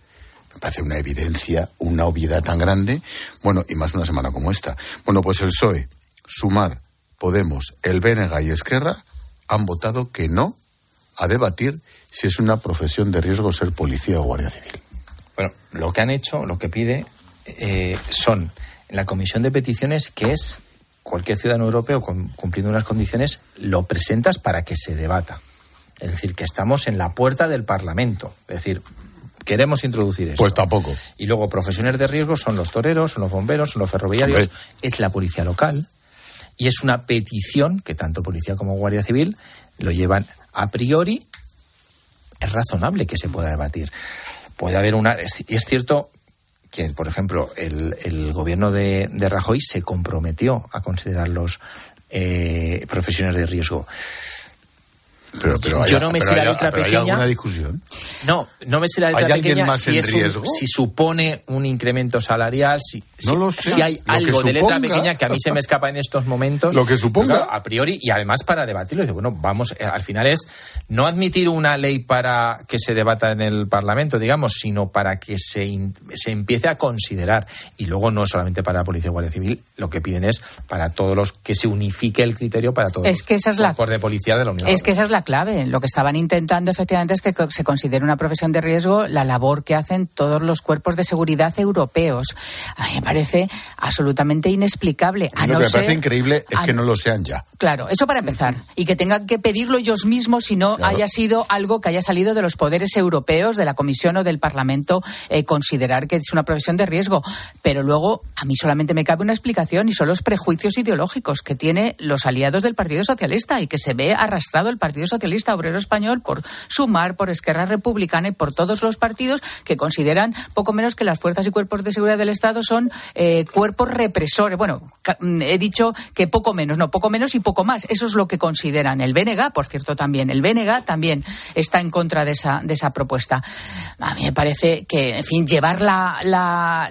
Me parece una evidencia, una obviedad tan grande. Bueno, y más una semana como esta. Bueno, pues el PSOE, Sumar, Podemos, el BNG y Esquerra han votado que no a debatir si es una profesión de riesgo ser policía o guardia civil. Bueno, lo que han hecho, lo que pide, eh, son la comisión de peticiones, que es cualquier ciudadano europeo cumpliendo unas condiciones, lo presentas para que se debata. Es decir, que estamos en la puerta del Parlamento. Es decir, queremos introducir eso. Pues tampoco. Y luego, profesiones de riesgo son los toreros, son los bomberos, son los ferroviarios, Hombre. es la policía local. Y es una petición que tanto policía como guardia civil lo llevan a priori. Es razonable que se pueda debatir. Puede haber una. es- Y es cierto que, por ejemplo, el, el gobierno de, de Rajoy se comprometió a considerar los eh, profesiones de riesgo. Pero, pero Yo hay- no me pero sé la hay- letra pero ¿Hay pequeña. alguna discusión? No, no me sé la letra ¿Hay alguien pequeña más si, en es un- riesgo? si supone un incremento salarial, si, No si- lo sé. si hay Lo algo de letra pequeña que a mí se me escapa en estos momentos. Lo que suponga. Claro, a priori, y además para debatirlo, bueno, vamos, eh, al final es no admitir una ley para que se debata en el Parlamento, digamos, sino para que se, in- se empiece a considerar. Y luego no solamente para la Policía y Guardia Civil, lo que piden es para todos los que se unifique el criterio para todos Es los que esa es la- cuerpos de policía de la Unión Es que Europea. esa es la clave. Lo que estaban intentando efectivamente es que se considere una profesión de riesgo la labor que hacen todos los cuerpos de seguridad europeos. A mí me parece absolutamente inexplicable. A lo no que me ser- parece increíble es a- que no lo sean ya. Claro, eso para empezar. Y que tengan que pedirlo ellos mismos si no haya sido algo que haya salido de los poderes europeos, de la Comisión o del Parlamento, eh, considerar que es una profesión de riesgo. Pero luego, a mí solamente me cabe una explicación y son los prejuicios ideológicos que tiene los aliados del Partido Socialista y que se ve arrastrado el Partido Socialista Obrero Español por Sumar, por Esquerra Republicana y por todos los partidos que consideran poco menos que las fuerzas y cuerpos de seguridad del Estado son eh, cuerpos represores. Bueno, mm, he dicho que poco menos, no, poco menos y poco más. Eso es lo que consideran. El BNG, por cierto, también. El BNG también está en contra de esa, de esa propuesta. A mí me parece que, en fin, llevar la, la,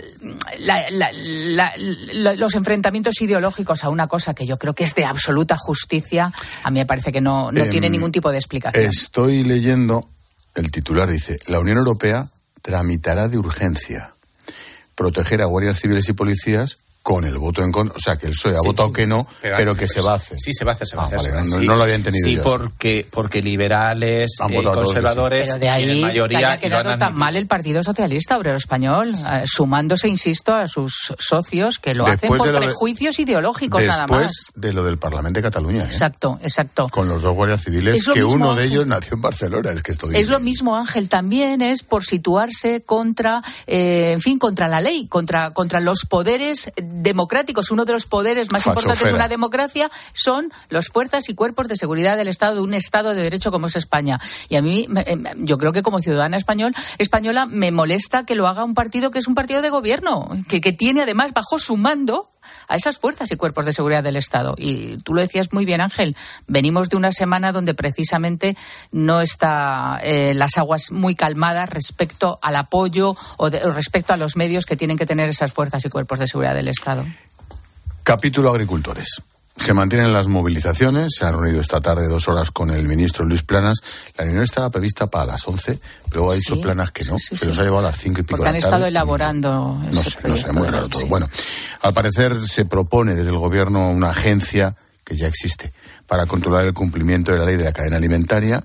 los enfrentamientos ideológicos a una cosa que yo creo que es de absoluta justicia, a mí me parece que no, no tiene em, ningún tipo de explicación. Estoy leyendo, el titular dice, la Unión Europea tramitará de urgencia proteger a guardias civiles y policías con el voto en contra, o sea, que el PSOE ha votado que no, pero, que se va a hacer. Sí, se va a hacer, se va a ah, hacer. no, lo había entendido Sí, porque, porque liberales, eh, conservadores, pero de ahí mayoría... Que haya quedado tan mal el Partido Socialista Obrero Español, eh, sumándose, insisto, a sus socios que lo hacen por prejuicios ideológicos nada más. Después de lo del Parlamento de Cataluña. ¿eh? Exacto, exacto. Con los dos guardias civiles, que uno de ellos nació en Barcelona, es que esto Es lo mismo, Ángel, también es por situarse contra, en fin, contra la ley, contra, contra los poderes democráticos, uno de los poderes más importantes de una democracia, son las fuerzas y cuerpos de seguridad del Estado, de un Estado de derecho como es España. Y a mí, em, yo creo que como ciudadana español, española, me molesta que lo haga un partido que es un partido de gobierno, que, que tiene además bajo su mando a esas fuerzas y cuerpos de seguridad del Estado. Y tú lo decías muy bien, Ángel, venimos de una semana donde precisamente no está eh, las aguas muy calmadas respecto al apoyo o respecto a los medios que tienen que tener esas fuerzas y cuerpos de seguridad del Estado. Capítulo agricultores. Se mantienen las movilizaciones. Se han reunido esta tarde dos horas con el ministro Luis Planas. La reunión estaba prevista para las 11, pero ha dicho Planas que no. se los ha llevado a las 5 y pico Porque han estado elaborando. No sé, no sé, muy raro todo. Bueno, al parecer se propone desde el gobierno una agencia que ya existe para controlar el cumplimiento de la ley de la cadena alimentaria,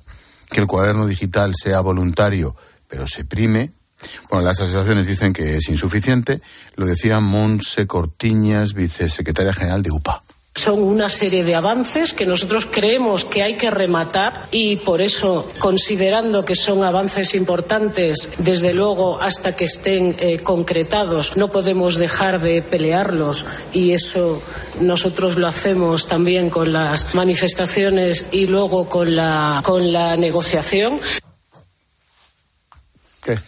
que el cuaderno digital sea voluntario, pero se prime. Bueno, las asociaciones dicen que es insuficiente. Lo decía Monse Cortiñas, vicesecretaria general de UPA. Son una serie de avances que nosotros creemos que hay que rematar y por eso, considerando que son avances importantes, desde luego hasta que estén eh, concretados, no podemos dejar de pelearlos y eso nosotros lo hacemos también con las manifestaciones y luego con la, con la negociación. ¿Qué?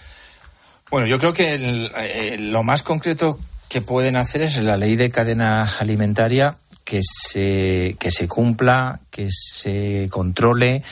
Bueno, yo creo que eh, lo más concreto que pueden hacer es la ley de cadena alimentaria que se, que se cumpla, que se controle,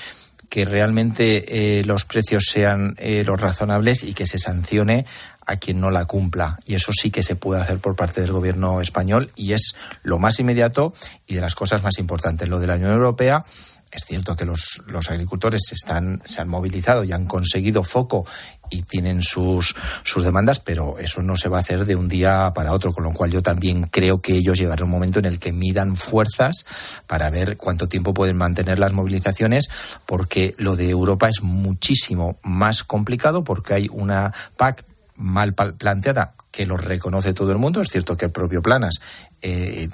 que realmente eh, los precios sean eh, los razonables y que se sancione a quien no la cumpla. Y eso sí que se puede hacer por parte del gobierno español y es lo más inmediato y de las cosas más importantes. Lo de la Unión Europea es cierto que los, los agricultores están, se han movilizado y han conseguido foco y tienen sus, sus demandas, pero eso no se va a hacer de un día para otro, con lo cual yo también creo que ellos llegarán un momento en el que midan fuerzas para ver cuánto tiempo pueden mantener las movilizaciones, porque lo de Europa es muchísimo más complicado, porque hay una PAC mal planteada que lo reconoce todo el mundo. Es cierto que el propio Planas eh,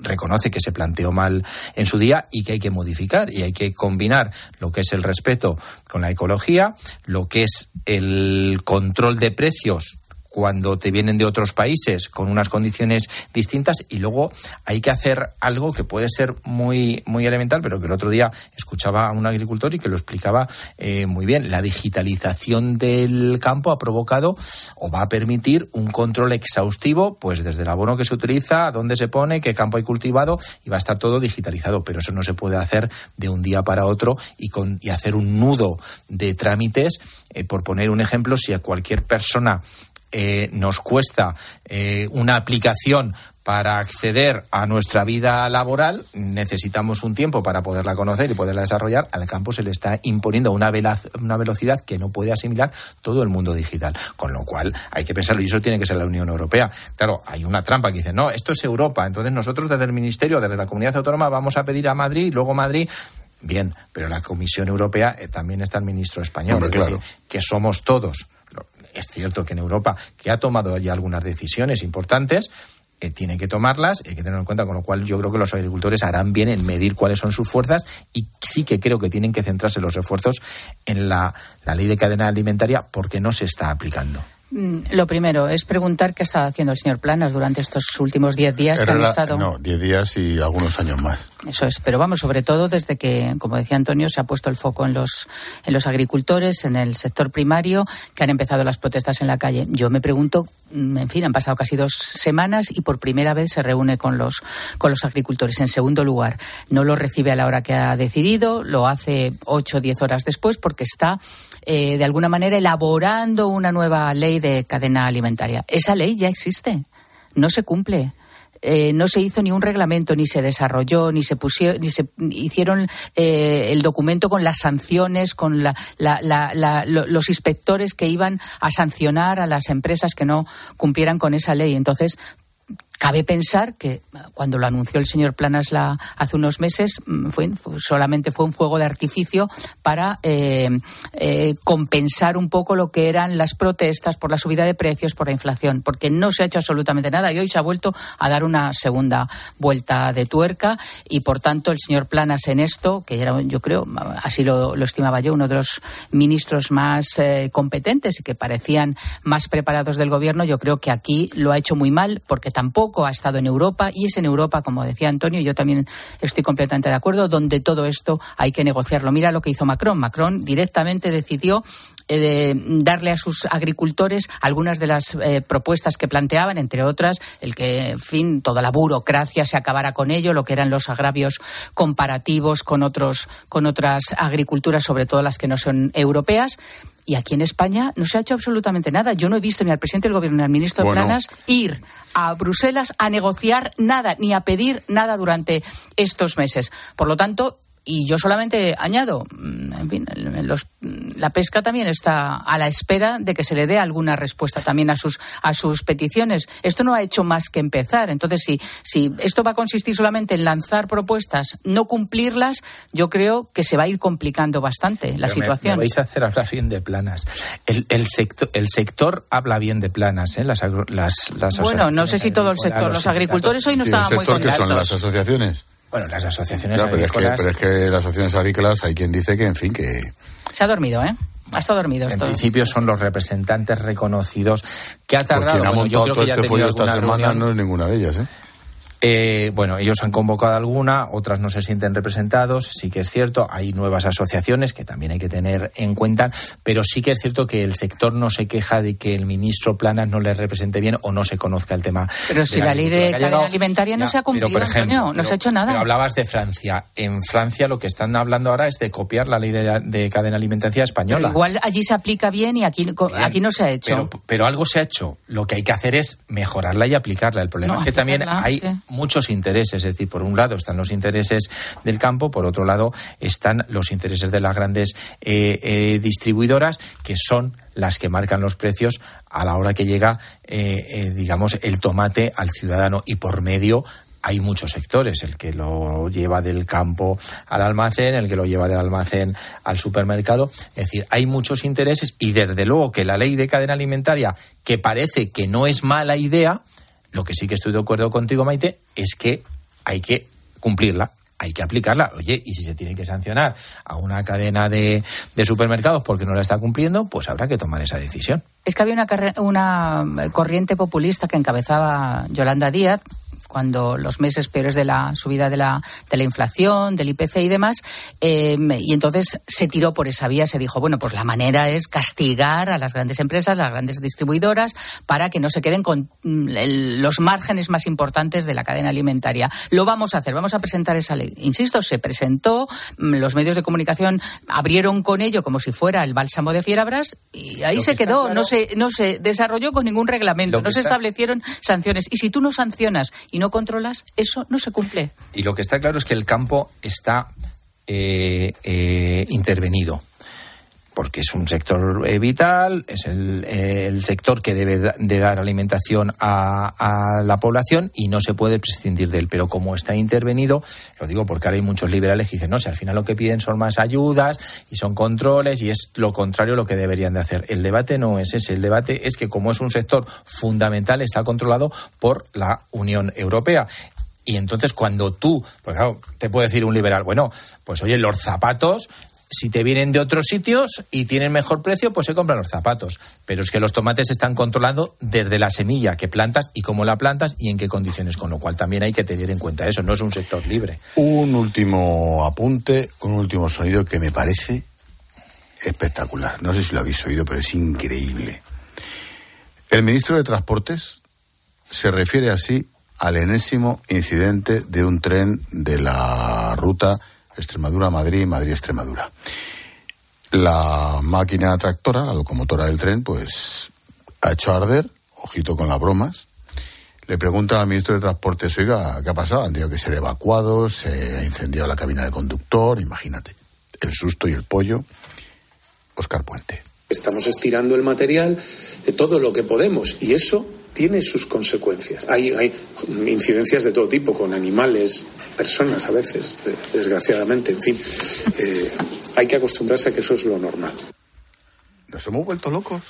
reconoce que se planteó mal en su día y que hay que modificar y hay que combinar lo que es el respeto con la ecología, lo que es el control de precios cuando te vienen de otros países con unas condiciones distintas y luego hay que hacer algo que puede ser muy muy elemental pero que el otro día escuchaba a un agricultor y que lo explicaba eh, muy bien. La digitalización del campo ha provocado o va a permitir un control exhaustivo pues desde el abono que se utiliza dónde se pone qué campo hay cultivado y va a estar todo digitalizado. Pero eso no se puede hacer de un día para otro y con y hacer un nudo de trámites. Eh, por poner un ejemplo si a cualquier persona eh, nos cuesta eh, una aplicación para acceder a nuestra vida laboral, necesitamos un tiempo para poderla conocer y poderla desarrollar. Al campo se le está imponiendo una, una velocidad que no puede asimilar todo el mundo digital. Con lo cual hay que pensarlo, y eso tiene que ser la Unión Europea. Claro, hay una trampa que dice, no, esto es Europa, entonces nosotros desde el Ministerio, desde la comunidad autónoma, vamos a pedir a Madrid, luego Madrid Bien, pero la Comisión Europea eh, también está el ministro español, que somos todos es cierto que en Europa, que ha tomado ya algunas decisiones importantes, eh, tiene que tomarlas, hay que tenerlo en cuenta, con lo cual yo creo que los agricultores harán bien en medir cuáles son sus fuerzas y sí que creo que tienen que centrarse los esfuerzos en la ley de cadena alimentaria porque no se está aplicando. Mm, Lo primero es preguntar qué ha estado haciendo el señor Planas durante estos últimos diez días que han estado. No, 10 días y algunos años más. Eso es, pero vamos, sobre todo desde que, como decía Antonio, se ha puesto el foco en los, en los agricultores, en el sector primario, que han empezado las protestas en la calle. Yo me pregunto, mm, en fin, han pasado casi dos semanas y por primera vez se reúne con los, con los agricultores. En segundo lugar, no lo recibe a la hora que ha decidido, lo hace ocho o diez horas después porque está, eh, de alguna manera, elaborando una nueva ley de cadena alimentaria. Esa ley ya existe, no se cumple eh, no se hizo ni un reglamento, ni se desarrolló, ni se pusieron, ni se hicieron eh, el documento con las sanciones, con la- la- la- la- lo- los inspectores que iban a sancionar a las empresas que no cumplieran con esa ley. Entonces, Cabe pensar que cuando lo anunció el señor Planas la- hace unos meses mm, fue, solamente fue un fuego de artificio para eh, eh, compensar un poco lo que eran las protestas por la subida de precios, por la inflación, porque no se ha hecho absolutamente nada y hoy se ha vuelto a dar una segunda vuelta de tuerca y por tanto el señor Planas en esto, que era yo creo, así lo, lo estimaba yo, uno de los ministros más eh, competentes y que parecían más preparados del gobierno, yo creo que aquí lo ha hecho muy mal porque tampoco ha estado en Europa y es en Europa, como decía Antonio, yo también estoy completamente de acuerdo, donde todo esto hay que negociarlo. Mira lo que hizo Macron. Macron directamente decidió eh, darle a sus agricultores algunas de las eh, propuestas que planteaban, entre otras, el que, en fin, toda la burocracia se acabara con ello, lo que eran los agravios comparativos con otros, con otras agriculturas, sobre todo las que no son europeas. Y aquí en España no se ha hecho absolutamente nada. Yo no he visto ni al presidente del gobierno ni al ministro de. Planas ir a Bruselas a negociar nada, ni a pedir nada durante estos meses. Por lo tanto, y yo solamente añado, mm, en fin, los- la pesca también está a la espera de que se le dé alguna respuesta también a sus a sus peticiones. Esto no ha hecho más que empezar. Entonces, si si esto va a consistir solamente en lanzar propuestas, no cumplirlas, yo creo que se va a ir complicando bastante la Pero me- situación. Me, vais a hacer hablar bien de planas. El, el, sector, el sector habla bien de planas, ¿eh? Las, agro- las, las Bueno, no sé si todo el sector. Los agricultores hoy no ¿Y el estaban muy sector qué son? contentos. ¿Las asociaciones? Bueno, las asociaciones Ya, pero, es que, agrícolas. pero es que las asociaciones agrícolas hay quien dice que, en fin, que... Se ha dormido, ¿eh? Ha estado dormido En esto. principio son los representantes reconocidos que ha tardado. quien ha bueno, yo montado creo todo que ya este follo esta semana reunión. no es ninguna de ellas, ¿eh? Eh, bueno, ellos han convocado alguna, otras no se sienten representados, sí que es cierto, hay nuevas asociaciones que también hay que tener en cuenta, pero sí que es cierto que el sector no se queja de que el ministro Planas no le represente bien o no se conozca el tema. Pero si la ley de cadena llegado- alimentaria no Ya, se ha cumplido, pero, por ejemplo, Antonio, no se ha hecho nada. Pero hablabas de Francia. En Francia lo que están hablando ahora es de copiar la ley de, de cadena alimentaria Pero española. igual allí se aplica bien y aquí, aquí no se ha hecho. Pero, pero algo se ha hecho. Lo que hay que hacer es mejorarla y aplicarla. El problema No, es que también hay sí. Muchos intereses. Es decir, por un lado están los intereses del campo, por otro lado están los intereses de las grandes eh, eh, distribuidoras, que son las que marcan los precios a la hora que llega, eh, digamos, el tomate al ciudadano. Y por medio hay muchos sectores, el que lo lleva del campo al almacén, el que lo lleva del almacén al supermercado. Es decir, hay muchos intereses y desde luego que la ley de cadena alimentaria, que parece que no es mala idea, lo que sí que estoy de acuerdo contigo, Maite, es que hay que cumplirla. Hay que aplicarla. Oye, y si se tiene que sancionar a una cadena de, supermercados porque no la está cumpliendo, pues habrá que tomar esa decisión. Es que había una, una corriente populista que encabezaba Yolanda Díaz cuando los meses peores de la subida de la, de la inflación, del IPC y demás, eh, y entonces se tiró por esa vía, se dijo, bueno, pues la manera es castigar a las grandes empresas, las grandes distribuidoras, para que no se queden con mm, los márgenes más importantes de la cadena alimentaria. Lo vamos a hacer, vamos a presentar esa ley. Insisto, se presentó, mm, los medios de comunicación abrieron con ello como si fuera el bálsamo de Fierabras y ahí se quedó, claro- no se, no se desarrolló con ningún reglamento, no se establecieron sanciones. Y si tú no sancionas y no controlas, eso no se cumple. Y lo que está claro es que el campo está eh, eh, intervenido. Porque es un sector eh, vital, es el, eh, el, sector que debe de dar alimentación a, la población y no se puede prescindir de él. Pero como está intervenido, lo digo porque ahora hay muchos liberales que dicen, no, si al final lo que piden son más ayudas y son controles y es lo contrario a lo que deberían de hacer. El debate no es ese, el debate es que como es un sector fundamental, está controlado por la Unión Europea. Y entonces cuando tú, pues claro, te puede decir un liberal, bueno, pues oye, los zapatos si te vienen de otros sitios y tienen mejor precio, pues se compran los zapatos. Pero es que los tomates están controlando desde la semilla que plantas y cómo la plantas y en qué condiciones, con lo cual también hay que tener en cuenta eso, no es un sector libre. Un último apunte, un último sonido que me parece espectacular. No sé si lo habéis oído, pero es increíble. El ministro de Transportes se refiere así al enésimo incidente de un tren de la ruta Extremadura-Madrid, Madrid-Extremadura. La máquina tractora, la locomotora del tren, pues ha hecho arder, ojito con las bromas. Le pregunta al ministro de Transportes, oiga, ¿qué ha pasado? Han tenido que ser evacuados, se ha incendiado la cabina del conductor, imagínate. El susto y el pollo. Oscar Puente. Estamos estirando el material de todo lo que podemos y eso tiene sus consecuencias. Hay, hay, incidencias de todo tipo, con animales, personas a veces, desgraciadamente, en fin. Eh, hay que acostumbrarse a que eso es lo normal. Nos hemos vuelto locos.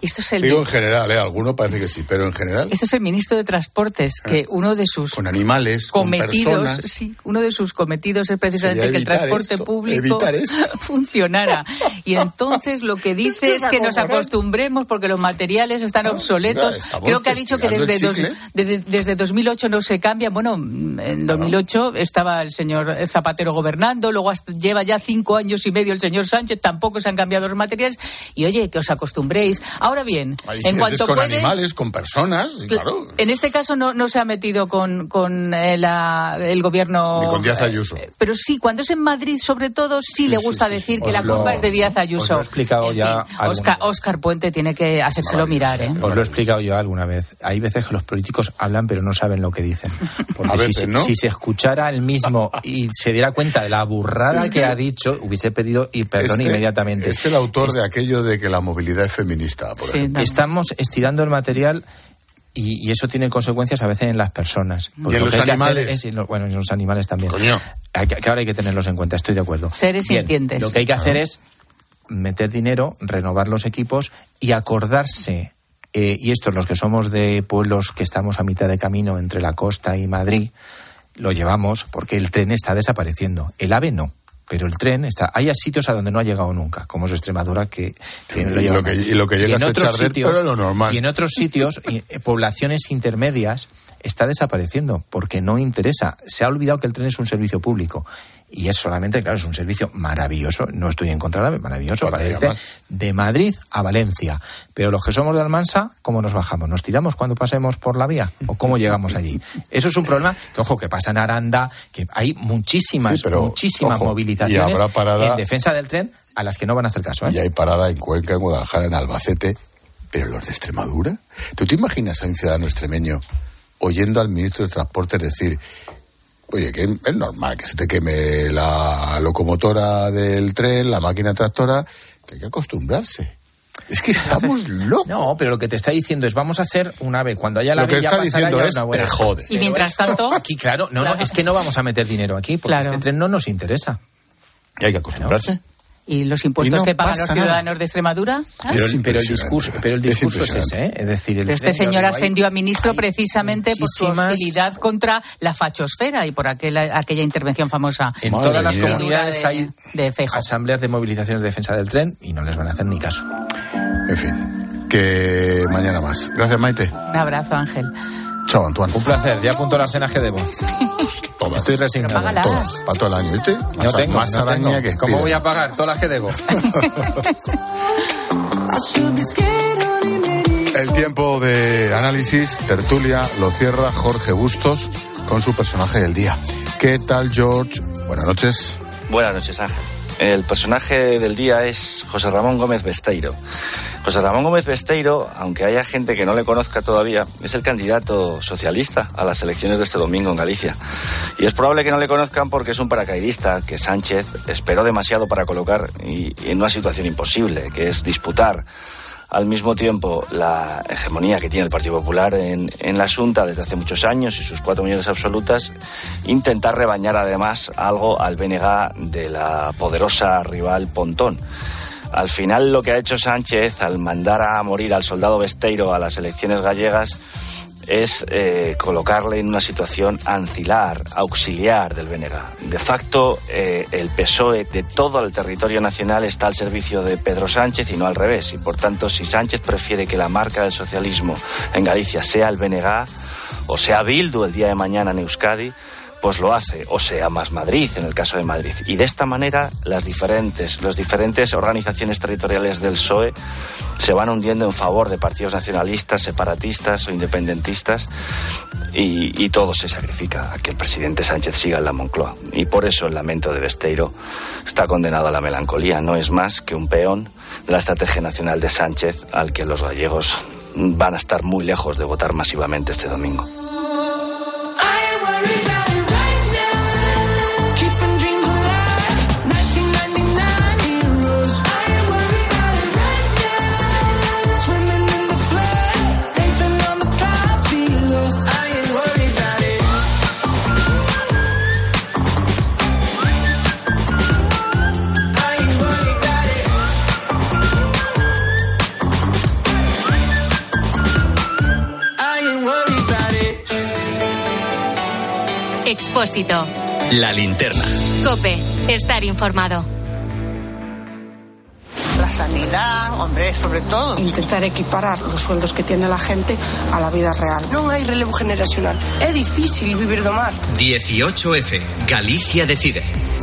Esto es el Digo en general, ¿eh? Alguno parece que sí, pero en general. Esto es el ministro de Transportes, que uno de sus. Con animales, cometidos, con personas. sí, uno de sus cometidos es precisamente que el transporte esto, público [laughs] funcionara. Y entonces lo que [laughs] dice es que, es que nos acostumbremos porque los materiales están no, obsoletos. Mira, Creo que ha dicho que desde, dos, desde, desde 2008 no se cambian. Bueno, en 2008 estaba el señor Zapatero gobernando, luego hasta, lleva ya cinco años y medio el señor Sánchez, tampoco se han cambiado los materiales. Y oye, que os acostumbréis. Ahora bien, Hay en cuanto con puede, animales, con personas, claro. En este caso no, no se ha metido con, con eh, la, el gobierno. Ni con Díaz Ayuso. Eh, pero sí, cuando es en Madrid, sobre todo, sí, sí le gusta sí, decir que Os la lo- culpa es de Díaz Ayuso. os lo he explicado En ya fin, Oscar, Oscar Puente tiene que hacérselo mirar, ¿eh? Os lo he explicado yo alguna vez. Hay veces que los políticos hablan pero no saben lo que dicen. Porque [laughs] A si, veces, se- ¿no? si se escuchara el mismo y se diera cuenta de la burrada que ha dicho, hubiese pedido y perdón Este inmediatamente. Es el autor de aquello de que la movilidad es feminista, por ejemplo. Estamos estirando el material y, y eso tiene consecuencias a veces en las personas. ¿Y en lo los que animales? es- y lo- bueno, en los animales también. Coño. Hay que, que ahora hay que tenerlos en cuenta, estoy de acuerdo. Seres Bien, sintientes. Lo que hay que hacer es meter dinero, renovar los equipos y acordarse, eh, y estos los que somos de pueblos que estamos a mitad de camino entre la costa y Madrid, lo llevamos porque el tren está desapareciendo. El AVE no. Pero el tren está. Hay sitios a donde no ha llegado nunca, como es Extremadura, que, que Y lo que- mal. y lo que llega en es otros sitios- pero es lo normal. Y en otros sitios, y, eh, poblaciones intermedias, está desapareciendo porque no interesa. Se ha olvidado que el tren es un servicio público. Y es solamente, claro, es un servicio maravilloso. No estoy en contra de maravilloso para irte de Madrid a Valencia. Pero los que somos de Almansa, ¿cómo nos bajamos? ¿Nos tiramos cuando pasemos por la vía? ¿O cómo llegamos allí? Eso es un problema que, ojo, que pasa en Aranda, que hay muchísimas, Sí, pero, muchísimas ojo, movilizaciones parada- en defensa del tren a las que no van a hacer caso. ¿eh? Y hay parada en Cuenca, en Guadalajara, en Albacete. Pero los de Extremadura. ¿Tú te imaginas a un ciudadano extremeño oyendo al ministro de Transporte decir, oye, que es normal que se te queme la locomotora del tren, la máquina tractora, que hay que acostumbrarse? Es que estamos [laughs] locos. No, pero lo que te está diciendo es vamos a hacer un ave cuando haya la Lo que está diciendo ya es, buena. te jode. Y mientras tanto, Aquí, claro, no, no, es que no vamos a meter dinero aquí porque Claro. este tren no nos interesa. Y hay que acostumbrarse. ¿Y los impuestos Y no que pagan los nada. ciudadanos de Extremadura? ¿Ah? Pero, el- pero el impresionante, discurso, pero el es discurso es, impresionante. ese, ¿eh? es decir, el Pero este señor ascendió a ministro precisamente por su hostilidad contra la fachosfera y por aquella, aquella intervención famosa. En Madre todas las mía. comunidades de- hay de asambleas de movilizaciones de defensa del tren y no les van a hacer ni caso. En fin, que mañana más. Gracias, Maite. Un abrazo, Ángel. Chao, Antoine. Un placer, ya apunto las cenas que debo. Todas. Estoy resignado. Todas. Para todo el año, ¿viste? No Más, tengo, más no araña tengo. que ¿Cómo voy a pagar todas las que debo? [laughs] El tiempo de análisis, tertulia, lo cierra Jorge Bustos con su personaje del día. ¿Qué tal, George? Buenas noches. Buenas noches, Ángel. El personaje del día es José Ramón Gómez Besteiro. José Ramón Gómez Besteiro, aunque haya gente que no le conozca todavía, es el candidato socialista a las elecciones de este domingo en Galicia. Y es probable que no le conozcan porque es un paracaidista que Sánchez esperó demasiado para colocar y, en una situación imposible, que es disputar al mismo tiempo la hegemonía que tiene el Partido Popular en, la Junta desde hace muchos años y sus cuatro millones absolutas, intentar rebañar además algo al BNG de la poderosa rival Pontón. Al final lo que ha hecho Sánchez al mandar a morir al soldado Besteiro a las elecciones gallegas es eh, colocarle en una situación ancilar, auxiliar del Venega. De facto, eh, el PSOE de todo el territorio nacional está al servicio de Pedro Sánchez y no al revés. Y por tanto, si Sánchez prefiere que la marca del socialismo en Galicia sea el Venega o sea Bildu el día de mañana en Euskadi, pues lo hace, o sea más Madrid en el caso de Madrid. Y de esta manera las diferentes, las diferentes organizaciones territoriales del PSOE se van hundiendo en favor de partidos nacionalistas, separatistas o independentistas y, todo se sacrifica a que el presidente Sánchez siga en la Moncloa. Y por eso el lamento de Besteiro está condenado a la melancolía. No es más que un peón de la estrategia nacional de Sánchez al que los gallegos van a estar muy lejos de votar masivamente este domingo. Expósito. La linterna. Cope. Estar informado. La sanidad, hombre, sobre todo. Intentar equiparar los sueldos que tiene la gente a la vida real. Non hai relevo generacional. É difícil vivir do mar. 18F. Galicia decide.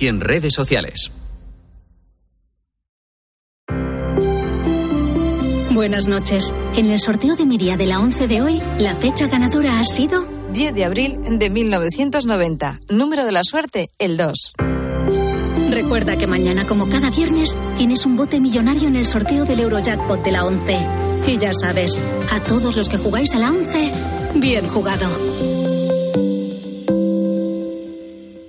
y en redes sociales. Buenas noches. En el sorteo de mi día de la 11 de hoy, la fecha ganadora ha sido 10 de abril de 1990. Número de la suerte, el 2. Recuerda que mañana, como cada viernes, tienes un bote millonario en el sorteo del Eurojackpot de la 11. Y ya sabes, a todos los que jugáis a la 11, bien jugado.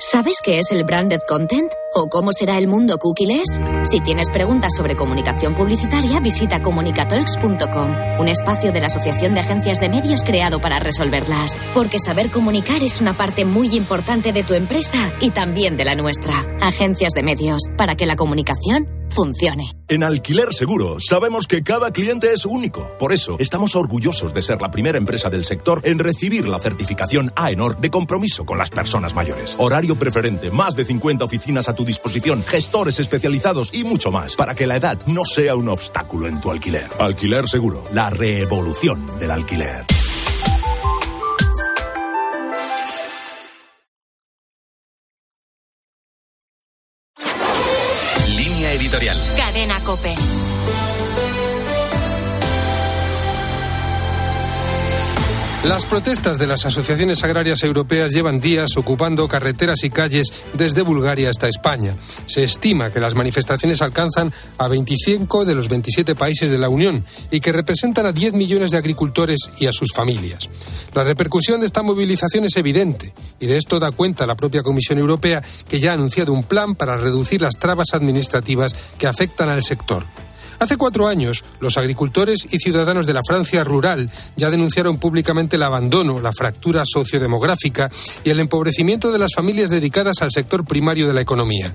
¿Sabes qué es el branded content? ¿O cómo será el mundo cookieless? Si tienes preguntas sobre comunicación publicitaria, visita comunicatalks.com, un espacio de la Asociación de Agencias de Medios creado para resolverlas. Porque saber comunicar es una parte muy importante de tu empresa y también de la nuestra. Agencias de Medios, para que la comunicación funcione. En Alquiler Seguro sabemos que cada cliente es único. Por eso estamos orgullosos de ser la primera empresa del sector en recibir la certificación AENOR de compromiso con las personas mayores. Horario preferente, más de 50 oficinas a tu disposición, gestores especializados y mucho más para que la edad no sea un obstáculo en tu alquiler. Alquiler Seguro, la revolución del alquiler. Línea editorial. Cadena Cope. Las protestas de las asociaciones agrarias europeas llevan días ocupando carreteras y calles desde Bulgaria hasta España. Se estima que las manifestaciones alcanzan a 25 de los 27 países de la Unión y que representan a 10 millones de agricultores y a sus familias. La repercusión de esta movilización es evidente y de esto da cuenta la propia Comisión Europea que ya ha anunciado un plan para reducir las trabas administrativas que afectan al sector. Hace cuatro años, los agricultores y ciudadanos de la Francia rural ya denunciaron públicamente el abandono, la fractura sociodemográfica y el empobrecimiento de las familias dedicadas al sector primario de la economía.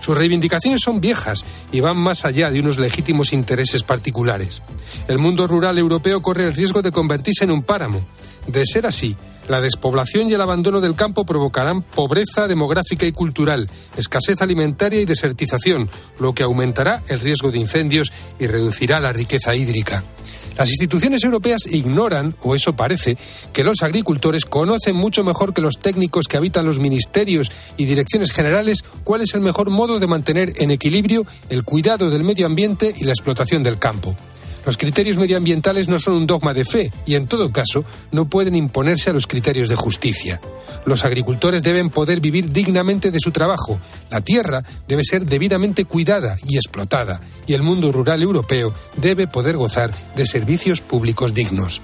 Sus reivindicaciones son viejas y van más allá de unos legítimos intereses particulares. El mundo rural europeo corre el riesgo de convertirse en un páramo. De ser así, la despoblación y el abandono del campo provocarán pobreza demográfica y cultural, escasez alimentaria y desertización, lo que aumentará el riesgo de incendios y reducirá la riqueza hídrica. Las instituciones europeas ignoran, o eso parece, que los agricultores conocen mucho mejor que los técnicos que habitan los ministerios y direcciones generales cuál es el mejor modo de mantener en equilibrio el cuidado del medio ambiente y la explotación del campo. Los criterios medioambientales no son un dogma de fe y, en todo caso, no pueden imponerse a los criterios de justicia. Los agricultores deben poder vivir dignamente de su trabajo. La tierra debe ser debidamente cuidada y explotada. Y el mundo rural europeo debe poder gozar de servicios públicos dignos.